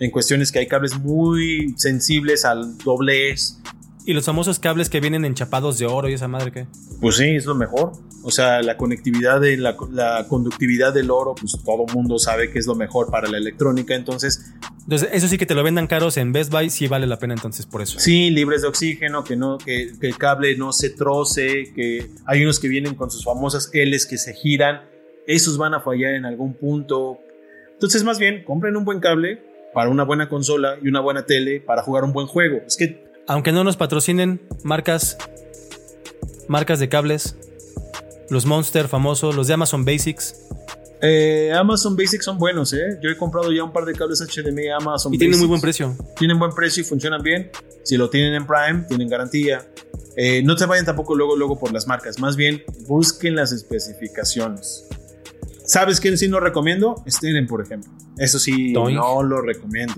en cuestiones que hay cables muy sensibles al doblez ¿Y los famosos cables que vienen enchapados de oro y esa madre qué? Pues sí, es lo mejor. O sea, la conectividad de la, conductividad del oro, pues todo mundo sabe que es lo mejor para la electrónica. Entonces. Entonces, eso sí que te lo vendan caros en Best Buy, sí vale la pena entonces por eso. Sí, libres de oxígeno, que no, que, el cable no se troce, que hay unos que vienen con sus famosas L's que se giran. Esos van a fallar en algún punto. Entonces, más bien, compren un buen cable para una buena consola y una buena tele para jugar un buen juego. Es que aunque no nos patrocinen, marcas, marcas de cables, los Monster famosos, los de Amazon Basics. Eh, Amazon Basics son buenos, ¿eh? Yo he comprado ya un par de cables HDMI Amazon Y tienen muy buen precio. Tienen buen precio y funcionan bien. Si lo tienen en Prime, tienen garantía. Eh, no se vayan tampoco luego, luego por las marcas. Más bien, busquen las especificaciones. ¿Sabes quién sí no recomiendo? Steren, por ejemplo. Eso sí, no lo recomiendo.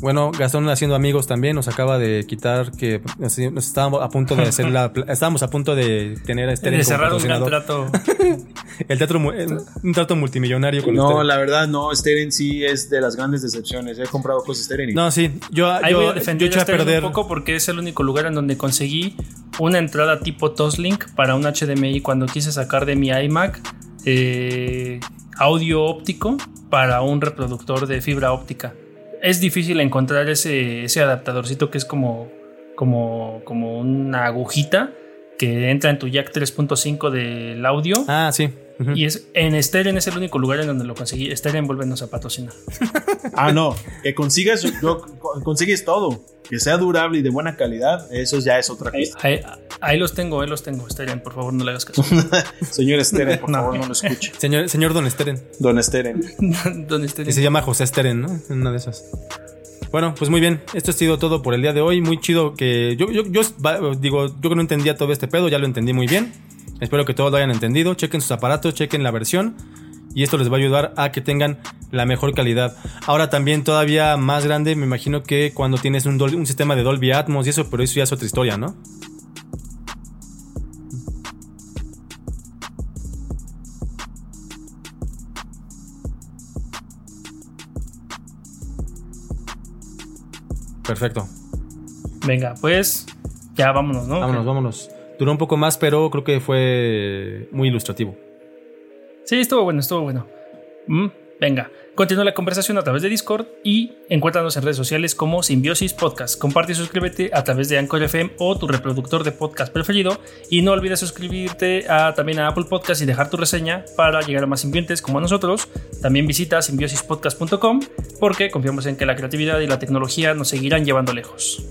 Bueno, Gastón haciendo amigos también nos acaba de quitar que nos, estábamos a punto de hacer la estábamos a punto de tener a este de cerrar un gran trato el teatro un trato multimillonario con No, la verdad no, Steren sí es de las grandes decepciones. He comprado cosas Steren. No, sí, yo Ahí yo, voy a defender yo a perder un poco porque es el único lugar en donde conseguí una entrada tipo Toslink para un HDMI cuando quise sacar de mi iMac eh, audio óptico para un reproductor de fibra óptica es difícil encontrar ese, ese adaptadorcito que es como, como, como una agujita que entra en tu jack 3.5 del audio. Ah, sí. Y es en Steren es el único lugar en donde lo conseguí. Steren volvernos a patrocinar. ah, no. Que consigas, consigues todo. Que sea durable y de buena calidad. Eso ya es otra cosa. Ahí, los tengo, ahí los tengo. Steren, por favor, no le hagas caso. señor Steren, por favor, no lo escuche. Señor, señor Don Steren. Don Steren. Don Steren. Y se llama José Steren, ¿no? Una de esas. Bueno, pues muy bien. Esto ha sido todo por el día de hoy. Muy chido que yo, yo, yo digo, yo que no entendía todo este pedo, ya lo entendí muy bien. Espero que todos lo hayan entendido. Chequen sus aparatos, chequen la versión. Y esto les va a ayudar a que tengan la mejor calidad. Ahora también todavía más grande, me imagino que cuando tienes un, un sistema de Dolby Atmos y eso, pero eso ya es otra historia, ¿no? Perfecto. Venga, pues ya vámonos, ¿no? Vámonos, vámonos. Duró un poco más, pero creo que fue muy ilustrativo. Sí, estuvo bueno, estuvo bueno. Mm, venga, continúa la conversación a través de Discord y encuéntranos en redes sociales como Simbiosis Podcast. Comparte y suscríbete a través de Anchor FM o tu reproductor de podcast preferido. Y no olvides suscribirte a, también a Apple Podcast y dejar tu reseña para llegar a más simbiontes como nosotros. También visita simbiosispodcast.com porque confiamos en que la creatividad y la tecnología nos seguirán llevando lejos.